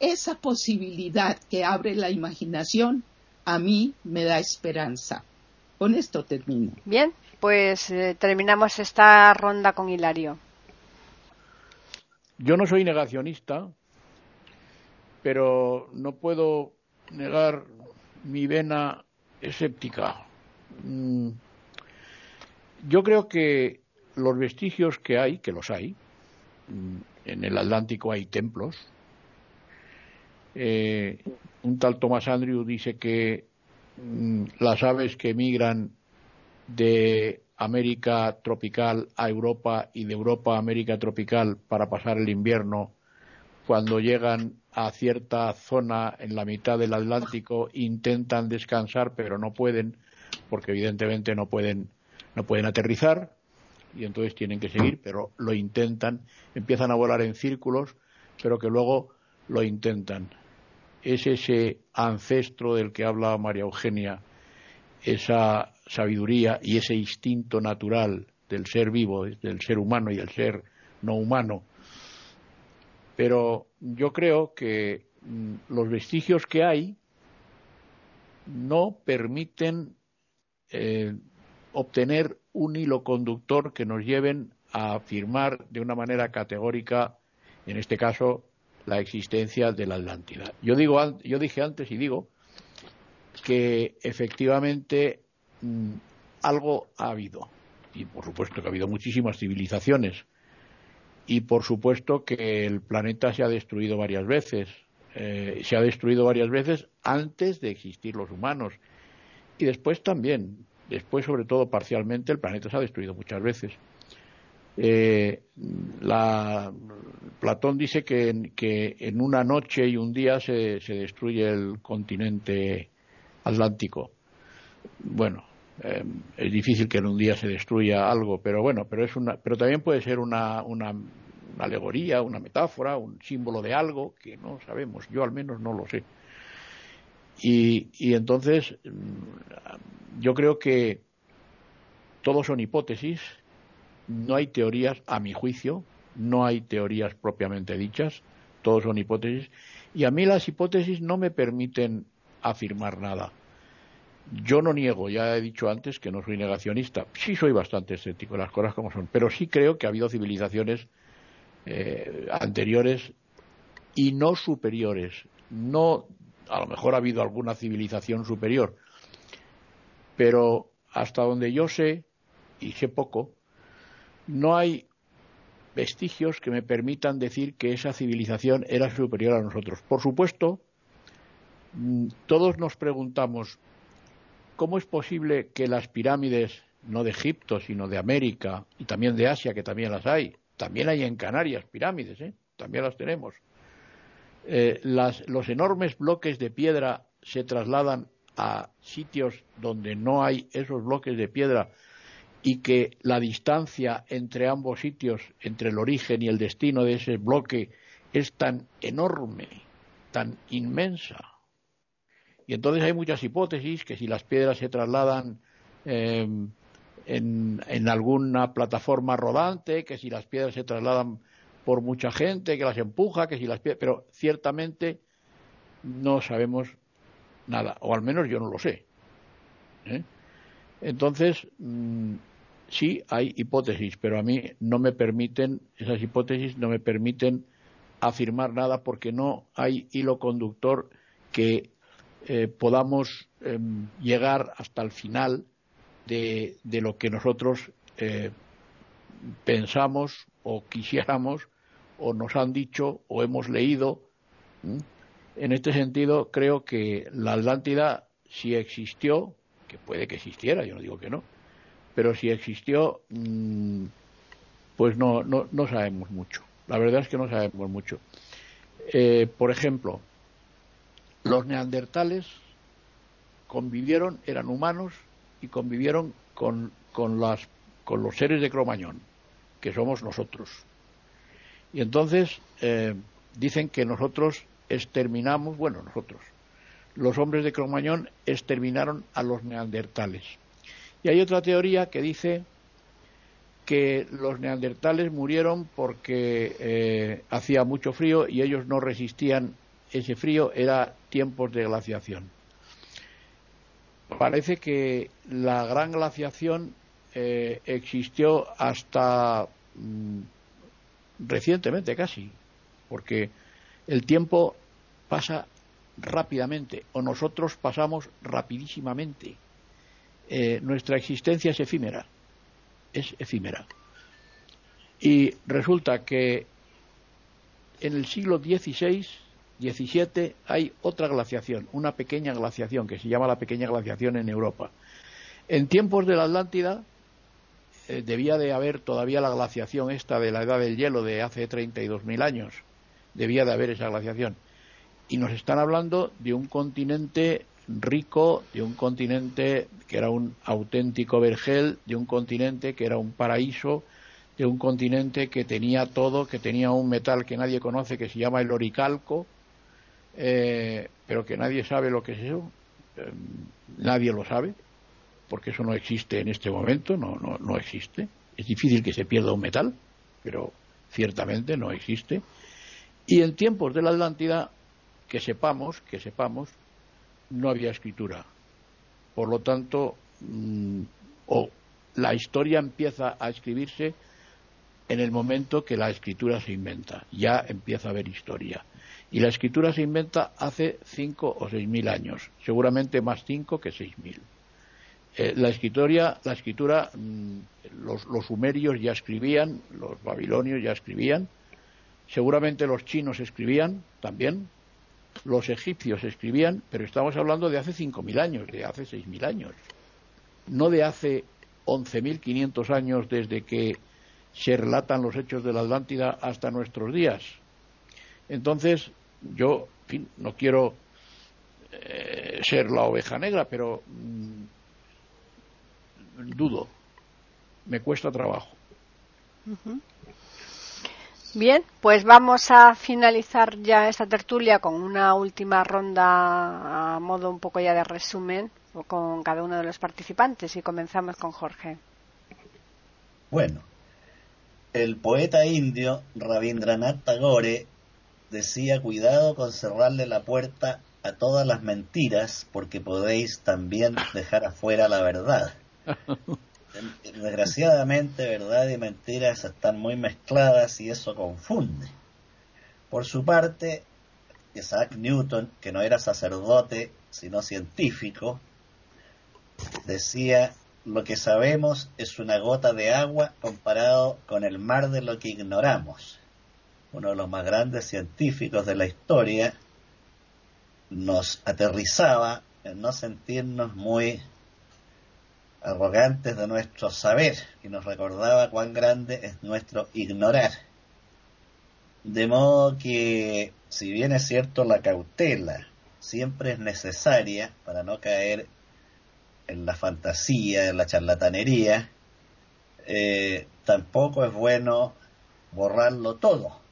esa posibilidad que abre la imaginación, a mí me da esperanza. Con esto termino. Bien, pues eh, terminamos esta ronda con Hilario. Yo no soy negacionista, pero no puedo negar mi vena escéptica. Mm, yo creo que los vestigios que hay, que los hay, mm, en el Atlántico hay templos. Eh, un tal Thomas Andrew dice que mm, las aves que migran de América tropical a Europa y de Europa a América tropical para pasar el invierno, cuando llegan a cierta zona en la mitad del Atlántico, intentan descansar, pero no pueden, porque evidentemente no pueden, no pueden aterrizar, y entonces tienen que seguir, pero lo intentan, empiezan a volar en círculos, pero que luego lo intentan. Es ese ancestro del que habla María Eugenia, esa sabiduría y ese instinto natural del ser vivo, del ser humano y del ser no humano. Pero yo creo que mm, los vestigios que hay no permiten eh, obtener un hilo conductor que nos lleven a afirmar de una manera categórica, en este caso, la existencia de la Atlántida. Yo, digo, yo dije antes y digo que efectivamente mm, algo ha habido. Y por supuesto que ha habido muchísimas civilizaciones. Y por supuesto que el planeta se ha destruido varias veces. Eh, se ha destruido varias veces antes de existir los humanos. Y después también. Después, sobre todo parcialmente, el planeta se ha destruido muchas veces. Eh, Platón dice que, que, en una noche y un día se, se destruye el continente Atlántico. Bueno, eh, es difícil que en un día se destruya algo, pero bueno, pero es una, pero también puede ser una, una, alegoría, una metáfora, un símbolo de algo que no sabemos. Yo al menos no lo sé. Y, y entonces mm, yo creo que todos son hipótesis, no hay teorías, a mi juicio, no hay teorías propiamente dichas, todos son hipótesis, y a mí las hipótesis no me permiten afirmar nada. Yo no niego, ya he dicho antes que no soy negacionista, sí soy bastante escéptico, las cosas como son, pero sí creo que ha habido civilizaciones eh, anteriores y no superiores. No, a lo mejor ha habido alguna civilización superior, pero hasta donde yo sé, y sé poco, no hay vestigios que me permitan decir que esa civilización era superior a nosotros. Por supuesto, Mm, todos nos preguntamos cómo es posible que las pirámides no de Egipto, sino de América y también de Asia, que también las hay. También hay en Canarias pirámides, ¿eh? también las tenemos. Eh, los enormes bloques de piedra se trasladan a sitios donde no hay esos bloques de piedra y que la distancia entre ambos sitios, entre el origen y el destino de ese bloque, es tan enorme, tan inmensa. Y entonces hay muchas hipótesis que si las piedras se trasladan em, en, alguna plataforma rodante, que si las piedras se trasladan por mucha gente, que las empuja, que si las piedras... Pero ciertamente no sabemos nada, o al menos yo no lo sé. ¿eh? Entonces, mm, sí hay hipótesis, pero a mí no me permiten, esas hipótesis no me permiten afirmar nada porque no hay hilo conductor que eh, podamos em, llegar hasta el final de, lo que nosotros eh, pensamos o quisiéramos o nos han dicho o hemos leído. En este sentido, creo que la Atlántida, si existió, que puede que existiera, yo no digo que no, pero si existió, mm, pues no, no, no sabemos mucho. La verdad es que no sabemos mucho. Eh, por ejemplo, los neandertales convivieron, eran humanos y convivieron con, con, las, con los seres de Cromañón, que somos nosotros. Y entonces eh, dicen que nosotros exterminamos, bueno, nosotros, los hombres de Cromañón exterminaron a los neandertales. Y hay otra teoría que dice que los neandertales murieron porque eh, hacía mucho frío y ellos no resistían ese frío, era tiempos de glaciación. Parece que la gran glaciación eh, existió hasta mm, recientemente casi, porque el tiempo pasa rápidamente o nosotros pasamos rapidísimamente. Eh, nuestra existencia es efímera, es efímera. Y resulta que en el siglo XVI, XVII hay otra glaciación, una pequeña glaciación que se llama la pequeña glaciación en Europa. En tiempos de la Atlántida eh, debía de haber todavía la glaciación esta de la edad del hielo de hace 32.000 años. Debía de haber esa glaciación. Y nos están hablando de un continente rico, de un continente que era un auténtico vergel, de un continente que era un paraíso, de un continente que tenía todo, que tenía un metal que nadie conoce que se llama el oricalco, eh, pero que nadie sabe lo que es eso, eh, nadie lo sabe, porque eso no existe en este momento, no, no, no existe. Es difícil que se pierda un metal, pero ciertamente no existe. Y en tiempos de la Atlántida, que sepamos, que sepamos, no había escritura. Por lo tanto, mm, o la historia empieza a escribirse en el momento que la escritura se inventa. Ya empieza a haber historia. Y la escritura se inventa hace cinco o seis mil años, seguramente más cinco que seis mil. Eh, la, escritura, la escritura mm, los, sumerios ya escribían, los babilonios ya escribían, seguramente los chinos escribían también, los egipcios escribían, pero estamos hablando de hace 5.000 años, de hace 6.000 años, no de hace 11.500 años desde que se relatan los hechos de la Atlántida hasta nuestros días. Entonces, yo, en fin, no quiero eh, ser la oveja negra, pero mm, dudo, me cuesta trabajo. Bien, pues vamos a finalizar ya esta tertulia con una última ronda a modo un poco ya de resumen con cada uno de los participantes y comenzamos con Jorge. Bueno, el poeta indio Rabindranath Tagore decía cuidado con cerrarle la puerta a todas las mentiras porque podéis también dejar afuera la verdad. Desgraciadamente, verdad y mentiras están muy mezcladas y eso confunde. Por su parte, Isaac Newton, que no era sacerdote, sino científico, decía, lo que sabemos es una gota de agua comparado con el mar de lo que ignoramos. Uno de los más grandes científicos de la historia nos aterrizaba en no sentirnos muy arrogantes de nuestro saber y nos recordaba cuán grande es nuestro ignorar. De modo que, si bien es cierto, la cautela siempre es necesaria para no caer en la fantasía, en la charlatanería, eh, tampoco es bueno borrarlo todo,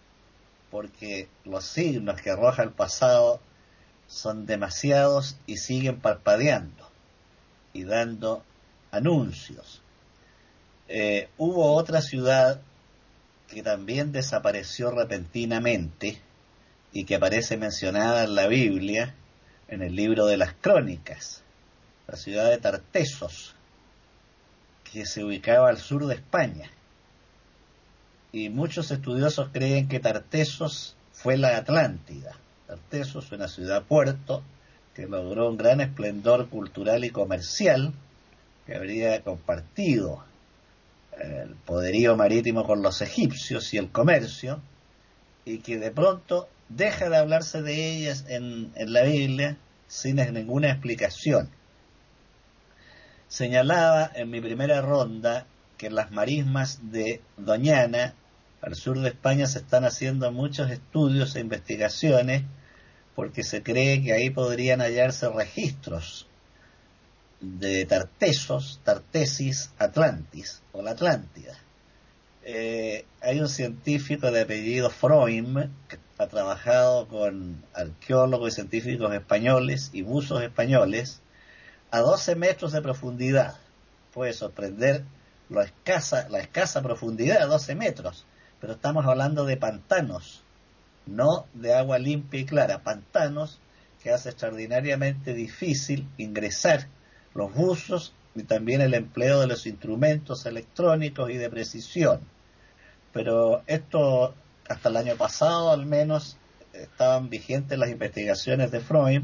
porque los signos que arroja el pasado son demasiados y siguen parpadeando y dando anuncios. Eh, hubo otra ciudad que también desapareció repentinamente y que aparece mencionada en la Biblia, en el libro de las crónicas, la ciudad de Tartesos, que se ubicaba al sur de España. Y muchos estudiosos creen que Tartesos fue la Atlántida. Tartesos, una ciudad-puerto que logró un gran esplendor cultural y comercial, que habría compartido el poderío marítimo con los egipcios y el comercio, y que de pronto deja de hablarse de ellas en, en la Biblia sin ninguna explicación. Señalaba en mi primera ronda que las marismas de Doñana, al sur de España, se están haciendo muchos estudios e investigaciones porque se cree que ahí podrían hallarse registros de Tartesos, Tartesis Atlantis, o la Atlántida. Eh, hay un científico de apellido Freud que ha trabajado con arqueólogos y científicos españoles y buzos españoles a 12 metros de profundidad. Puede sorprender la escasa, la escasa profundidad, 12 metros, pero estamos hablando de pantanos, no de agua limpia y clara, pantanos que hace extraordinariamente difícil ingresar los buzos y también el empleo de los instrumentos electrónicos y de precisión. Pero esto, hasta el año pasado al menos, estaban vigentes las investigaciones de Freud,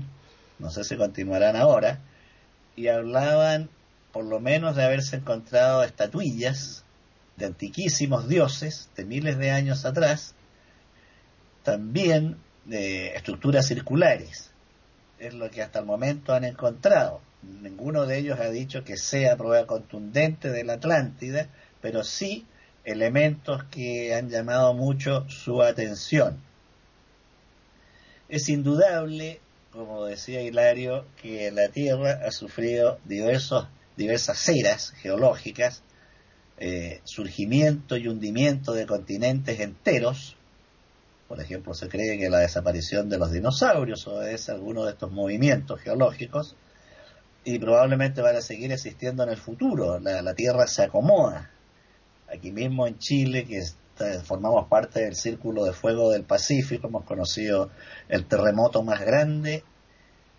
no sé si continuarán ahora, y hablaban por lo menos de haberse encontrado estatuillas de antiquísimos dioses de miles de años atrás, también de estructuras circulares. Es lo que hasta el momento han encontrado. Ninguno de ellos ha dicho que sea prueba contundente de la Atlántida, pero sí elementos que han llamado mucho su atención. Es indudable, como decía Hilario, que la Tierra ha sufrido diversas eras geológicas, eh, surgimiento y hundimiento de continentes enteros, por ejemplo, se cree que la desaparición de los dinosaurios obedece a alguno de estos movimientos geológicos y probablemente van a seguir existiendo en el futuro. La, Tierra se acomoda. Aquí mismo en Chile, que formamos parte del Círculo de Fuego del Pacífico, hemos conocido el terremoto más grande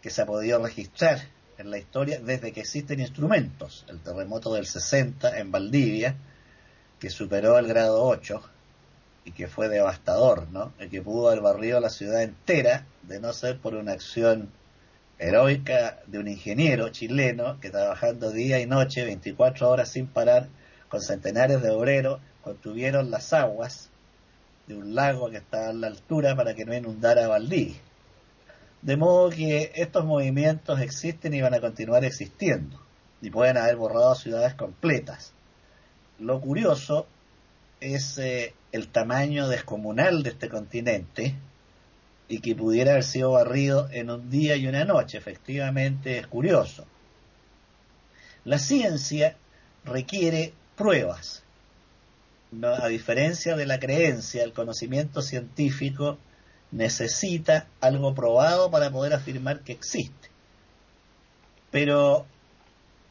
que se ha podido registrar en la historia desde que existen instrumentos. El terremoto del 60 en Valdivia, que superó el grado 8 y que fue devastador, ¿no? El que pudo haber barrido la ciudad entera, de no ser por una acción heroica de un ingeniero chileno que trabajando día y noche, 24 horas sin parar, con centenares de obreros, contuvieron las aguas de un lago que estaba a la altura para que no inundara Valdivia. De modo que estos movimientos existen y van a continuar existiendo, y pueden haber borrado ciudades completas. Lo curioso es eh, el tamaño descomunal de este continente y que pudiera haber sido barrido en un día y una noche. Efectivamente es curioso. La ciencia requiere pruebas. a diferencia de la creencia, el conocimiento científico necesita algo probado para poder afirmar que existe. Pero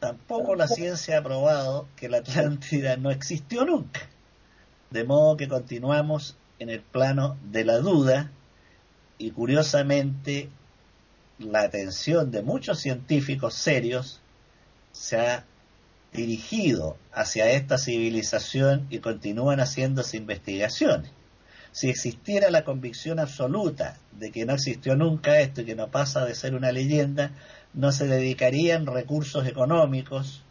tampoco la ciencia ha probado que la Atlántida no existió nunca. De modo que continuamos en el plano de la duda y curiosamente la atención de muchos científicos serios se ha dirigido hacia esta civilización y continúan haciéndose investigaciones. Si existiera la convicción absoluta de que no existió nunca esto y que no pasa de ser una leyenda, no se dedicarían recursos económicos,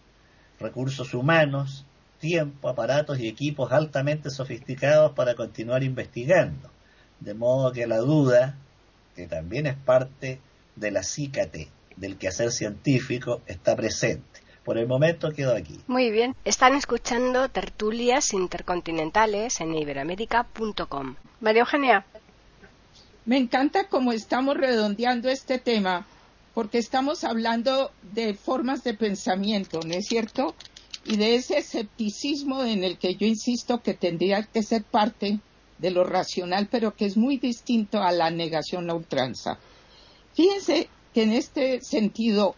recursos humanos, tiempo, aparatos y equipos altamente sofisticados para continuar investigando. De modo que la duda, que también es parte de la cícate del quehacer científico, está presente. Por el momento quedo aquí. Muy bien. Están escuchando tertulias intercontinentales en iberoamérica.com. María Eugenia. Me encanta cómo estamos redondeando este tema, porque estamos hablando de formas de pensamiento, ¿no es cierto? Y de ese escepticismo en el que yo insisto que tendría que ser parte de lo racional, pero que es muy distinto a la negación, la ultranza. Fíjense que en este sentido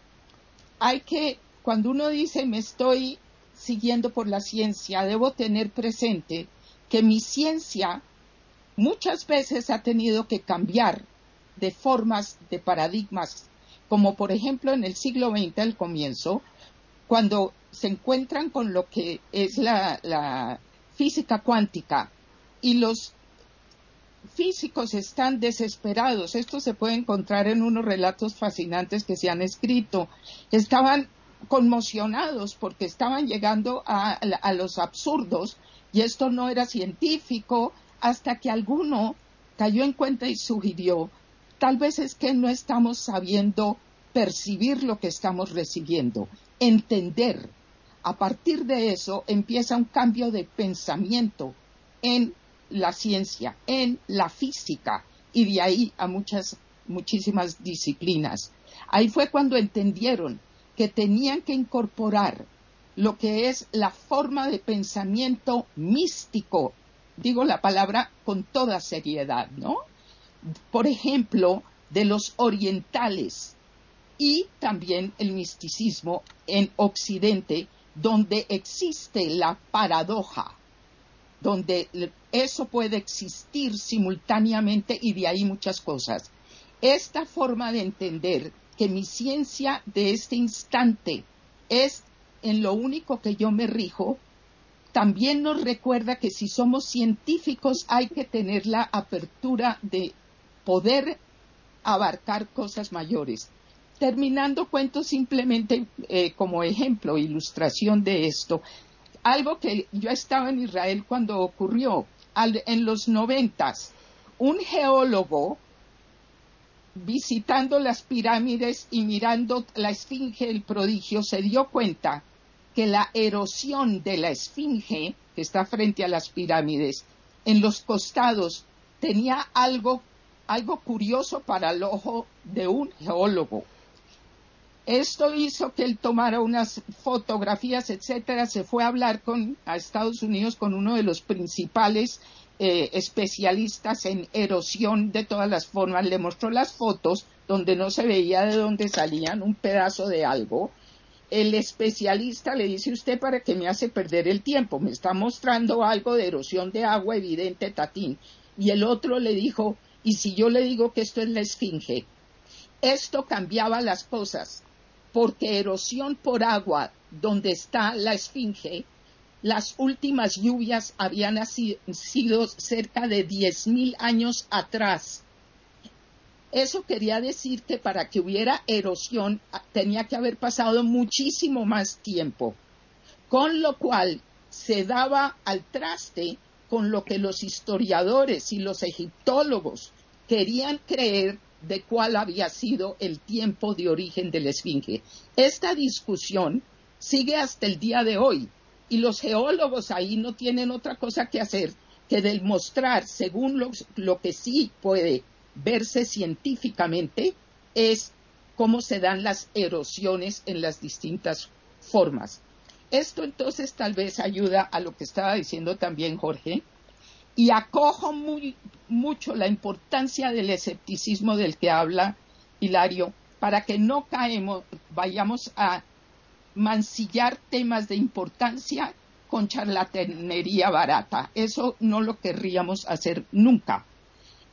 hay que cuando uno dice me estoy siguiendo por la ciencia, debo tener presente que mi ciencia muchas veces ha tenido que cambiar de formas, de paradigmas, como por ejemplo en el siglo XX al comienzo, cuando se encuentran con lo que es la, la física cuántica y los físicos están desesperados. Esto se puede encontrar en unos relatos fascinantes que se han escrito. Estaban conmocionados porque estaban llegando a, los absurdos y esto no era científico hasta que alguno cayó en cuenta y sugirió, tal vez es que no estamos sabiendo percibir lo que estamos recibiendo, entender. A partir de eso empieza un cambio de pensamiento en la ciencia, en la física y de ahí a muchas, muchísimas disciplinas. Ahí fue cuando entendieron que tenían que incorporar lo que es la forma de pensamiento místico, digo la palabra con toda seriedad, ¿no? Por ejemplo, de los orientales y también el misticismo en Occidente, donde existe la paradoja, donde eso puede existir simultáneamente y de ahí muchas cosas. Esta forma de entender que mi ciencia de este instante es en lo único que yo me rijo, también nos recuerda que si somos científicos hay que tener la apertura de poder abarcar cosas mayores. Terminando, cuento simplemente eh, como ejemplo, ilustración de esto, algo que yo estaba en Israel cuando ocurrió, en los noventas, un geólogo visitando las pirámides y mirando la esfinge el prodigio, se dio cuenta que la erosión de la esfinge, que está frente a las pirámides, en los costados, tenía algo, algo curioso para el ojo de un geólogo. Esto hizo que él tomara unas fotografías, etcétera, se fue a hablar con, a Estados Unidos con uno de los principales eh, especialistas en erosión de todas las formas, le mostró las fotos donde no se veía de dónde salían un pedazo de algo. El especialista le dice usted para que me hace perder el tiempo, me está mostrando algo de erosión de agua evidente, tatín. Y el otro le dijo, y si yo le digo que esto es la esfinge, esto cambiaba las cosas, porque erosión por agua donde está la esfinge las últimas lluvias habían sido cerca de 10.000 años atrás. Eso quería decir que para que hubiera erosión ah, tenía que haber pasado muchísimo más tiempo, con lo cual se daba al traste con lo que los historiadores y los egiptólogos querían creer de cuál había sido el tiempo de origen de la Esfinge. Esta discusión sigue hasta el día de hoy y los geólogos ahí no tienen otra cosa que hacer que demostrar, según lo, que sí puede verse científicamente, es cómo se dan las erosiones en las distintas formas. Esto entonces tal vez ayuda a lo que estaba diciendo también Jorge y acojo muy, mucho la importancia del escepticismo del que habla Hilario para que no caemos, vayamos a mancillar temas de importancia con charlatanería barata. Eso no lo querríamos hacer nunca.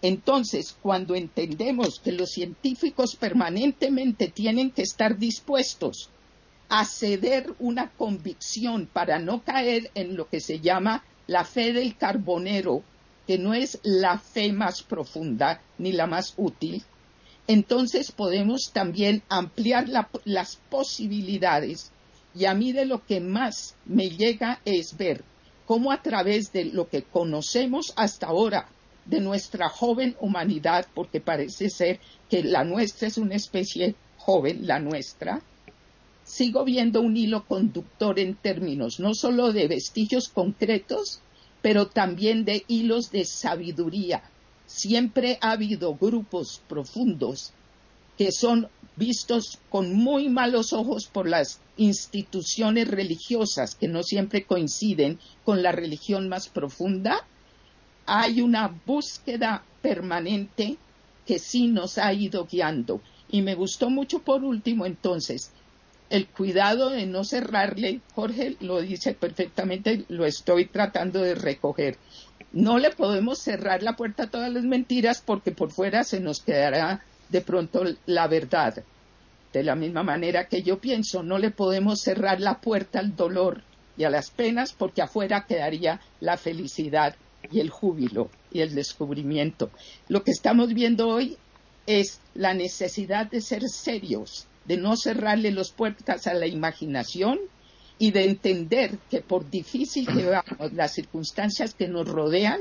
Entonces, cuando entendemos que los científicos permanentemente tienen que estar dispuestos a ceder una convicción para no caer en lo que se llama la fe del carbonero, que no es la fe más profunda ni la más útil, entonces podemos también ampliar las posibilidades y a mí de lo que más me llega es ver cómo a través de lo que conocemos hasta ahora de nuestra joven humanidad, porque parece ser que la nuestra es una especie joven, la nuestra, sigo viendo un hilo conductor en términos no solo de vestigios concretos, pero también de hilos de sabiduría. Siempre ha habido grupos profundos que son vistos con muy malos ojos por las instituciones religiosas que no siempre coinciden con la religión más profunda, hay una búsqueda permanente que sí nos ha ido guiando. Y me gustó mucho por último entonces el cuidado de no cerrarle, Jorge lo dice perfectamente, lo estoy tratando de recoger. No le podemos cerrar la puerta a todas las mentiras porque por fuera se nos quedará de pronto la verdad. De la misma manera que yo pienso, no le podemos cerrar la puerta al dolor y a las penas porque afuera quedaría la felicidad y el júbilo y el descubrimiento. Lo que estamos viendo hoy es la necesidad de ser serios, de no cerrarle las puertas a la imaginación y de entender que por difícil que veamos las circunstancias que nos rodean,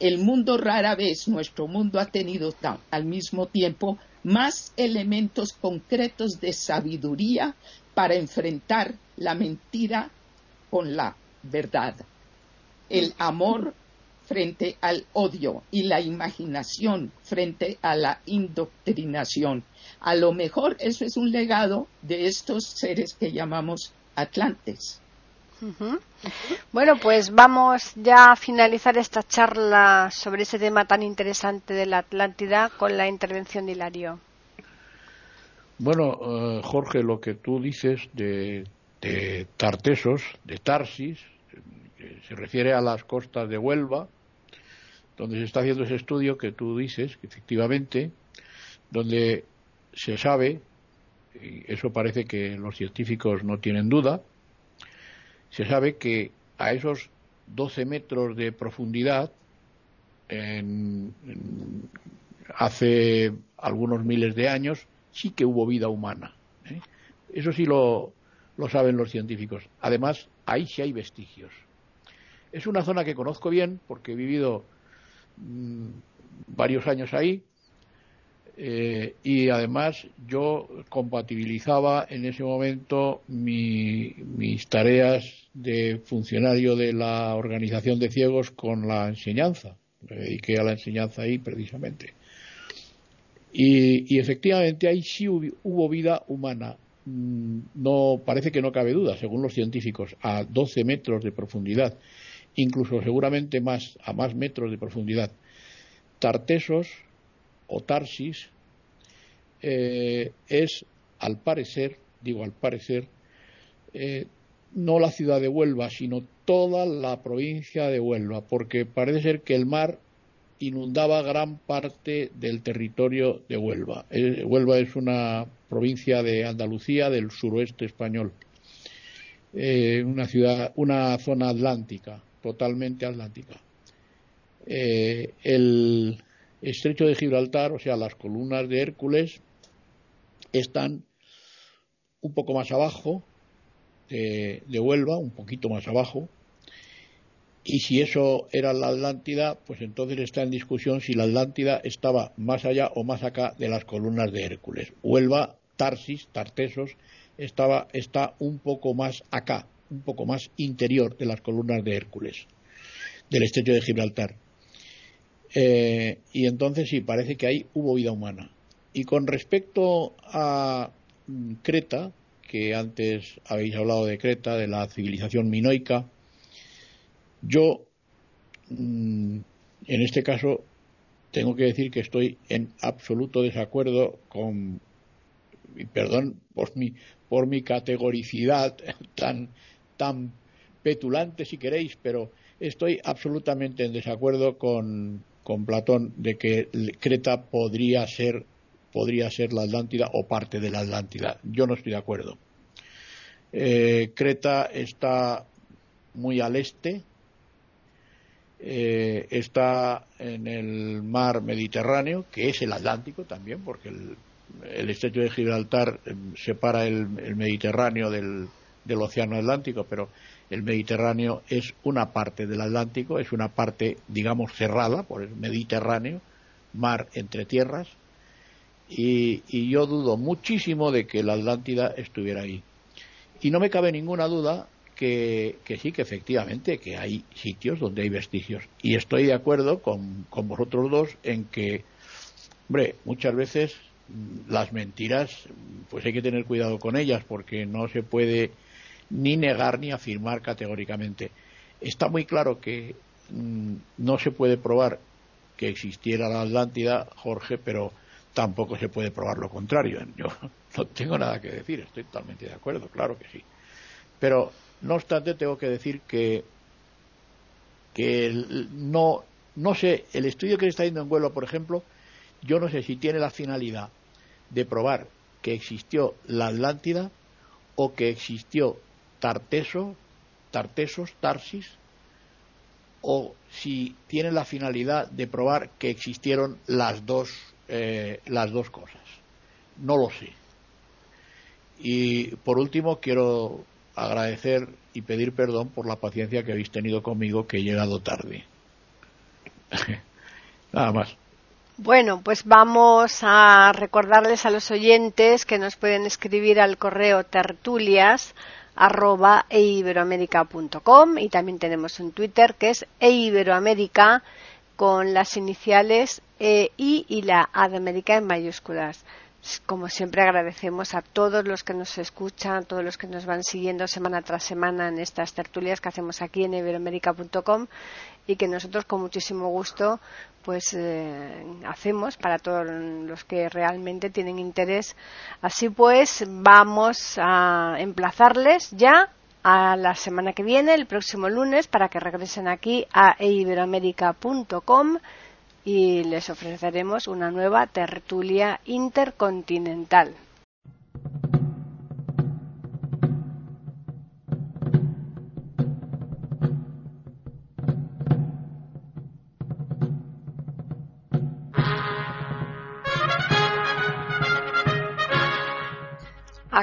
el mundo rara vez, nuestro mundo ha tenido al mismo tiempo más elementos concretos de sabiduría para enfrentar la mentira con la verdad. El amor frente al odio y la imaginación frente a la indoctrinación. A lo mejor eso es un legado de estos seres que llamamos atlantes. Bueno, pues vamos ya a finalizar esta charla sobre ese tema tan interesante de la Atlántida con la intervención de Hilario. Bueno, eh, Jorge, lo que tú dices de, de Tartesos, de Tarsis, se refiere a las costas de Huelva, donde se está haciendo ese estudio que tú dices, que efectivamente, donde se sabe, y eso parece que los científicos no tienen duda, se sabe que a esos 12 metros de profundidad, hace algunos miles de años, sí que hubo vida humana. ¿eh? Eso sí lo, lo saben los científicos. Además, ahí sí hay vestigios. Es una zona que conozco bien porque he vivido Mm, varios años ahí eh, y además yo compatibilizaba en ese momento mis tareas de funcionario de la organización de ciegos con la enseñanza. Me dediqué a la enseñanza ahí precisamente. Y, efectivamente ahí sí hubo, vida humana. Mm, no parece que no cabe duda, según los científicos, a 12 metros de profundidad incluso seguramente más a más metros de profundidad. Tartesos o Tarsis eh, es, al parecer, digo al parecer, eh, no la ciudad de Huelva, sino toda la provincia de Huelva, porque parece ser que el mar inundaba gran parte del territorio de Huelva. Eh, Huelva es una provincia de Andalucía del suroeste español, una ciudad, una zona atlántica totalmente atlántica. El estrecho de Gibraltar, o sea, las columnas de Hércules, están un poco más abajo de, Huelva, un poquito más abajo, y si eso era la Atlántida, pues entonces está en discusión si la Atlántida estaba más allá o más acá de las columnas de Hércules. Huelva, Tarsis, Tartesos, estaba, está un poco más acá, un poco más interior de las columnas de Hércules, del estrecho de Gibraltar. Eh, y entonces sí, parece que ahí hubo vida humana. Y con respecto a mm, Creta, que antes habéis hablado de Creta, de la civilización minoica, yo mm, en este caso tengo que decir que estoy en absoluto desacuerdo con, perdón por mi, por mi categoricidad tan tan petulante si queréis, pero estoy absolutamente en desacuerdo con, Platón de que Creta podría ser, podría ser la Atlántida o parte de la Atlántida. Yo no estoy de acuerdo. Eh, Creta está muy al este, eh, está en el mar Mediterráneo, que es el Atlántico también, porque el, estrecho de Gibraltar eh, separa el Mediterráneo del, del Océano Atlántico, pero el Mediterráneo es una parte del Atlántico, es una parte, digamos, cerrada por el Mediterráneo, mar entre tierras, y, yo dudo muchísimo de que la Atlántida estuviera ahí. Y no me cabe ninguna duda que, sí, que efectivamente, que hay sitios donde hay vestigios. Y estoy de acuerdo con, con vosotros dos en que, hombre, muchas veces mm, las mentiras, pues hay que tener cuidado con ellas porque no se puede ni negar ni afirmar categóricamente. Está muy claro que mm, no se puede probar que existiera la Atlántida, Jorge, pero tampoco se puede probar lo contrario. Yo no tengo nada que decir, estoy totalmente de acuerdo, claro que sí. Pero, no obstante, tengo que decir que, que no, no sé, el estudio que se está haciendo en vuelo, por ejemplo, yo no sé si tiene la finalidad de probar que existió la Atlántida o que existió Tarteso, Tartesos, Tarsis, o si tiene la finalidad de probar que existieron las dos, eh, las dos cosas. No lo sé. Y por último quiero agradecer y pedir perdón por la paciencia que habéis tenido conmigo que he llegado tarde. Nada más. Bueno, pues vamos a recordarles a los oyentes que nos pueden escribir al correo tertulias arroba eiberoamerica.com y también tenemos un Twitter que es eiberoamerica con las iniciales E, I y la A de América en mayúsculas. Como siempre agradecemos a todos los que nos escuchan, a todos los que nos van siguiendo semana tras semana en estas tertulias que hacemos aquí en iberoamerica.com y que nosotros con muchísimo gusto pues eh, hacemos para todos los que realmente tienen interés. Así pues, vamos a emplazarles ya a la semana que viene, el próximo lunes, para que regresen aquí a iberoamerica.com y les ofreceremos una nueva tertulia intercontinental.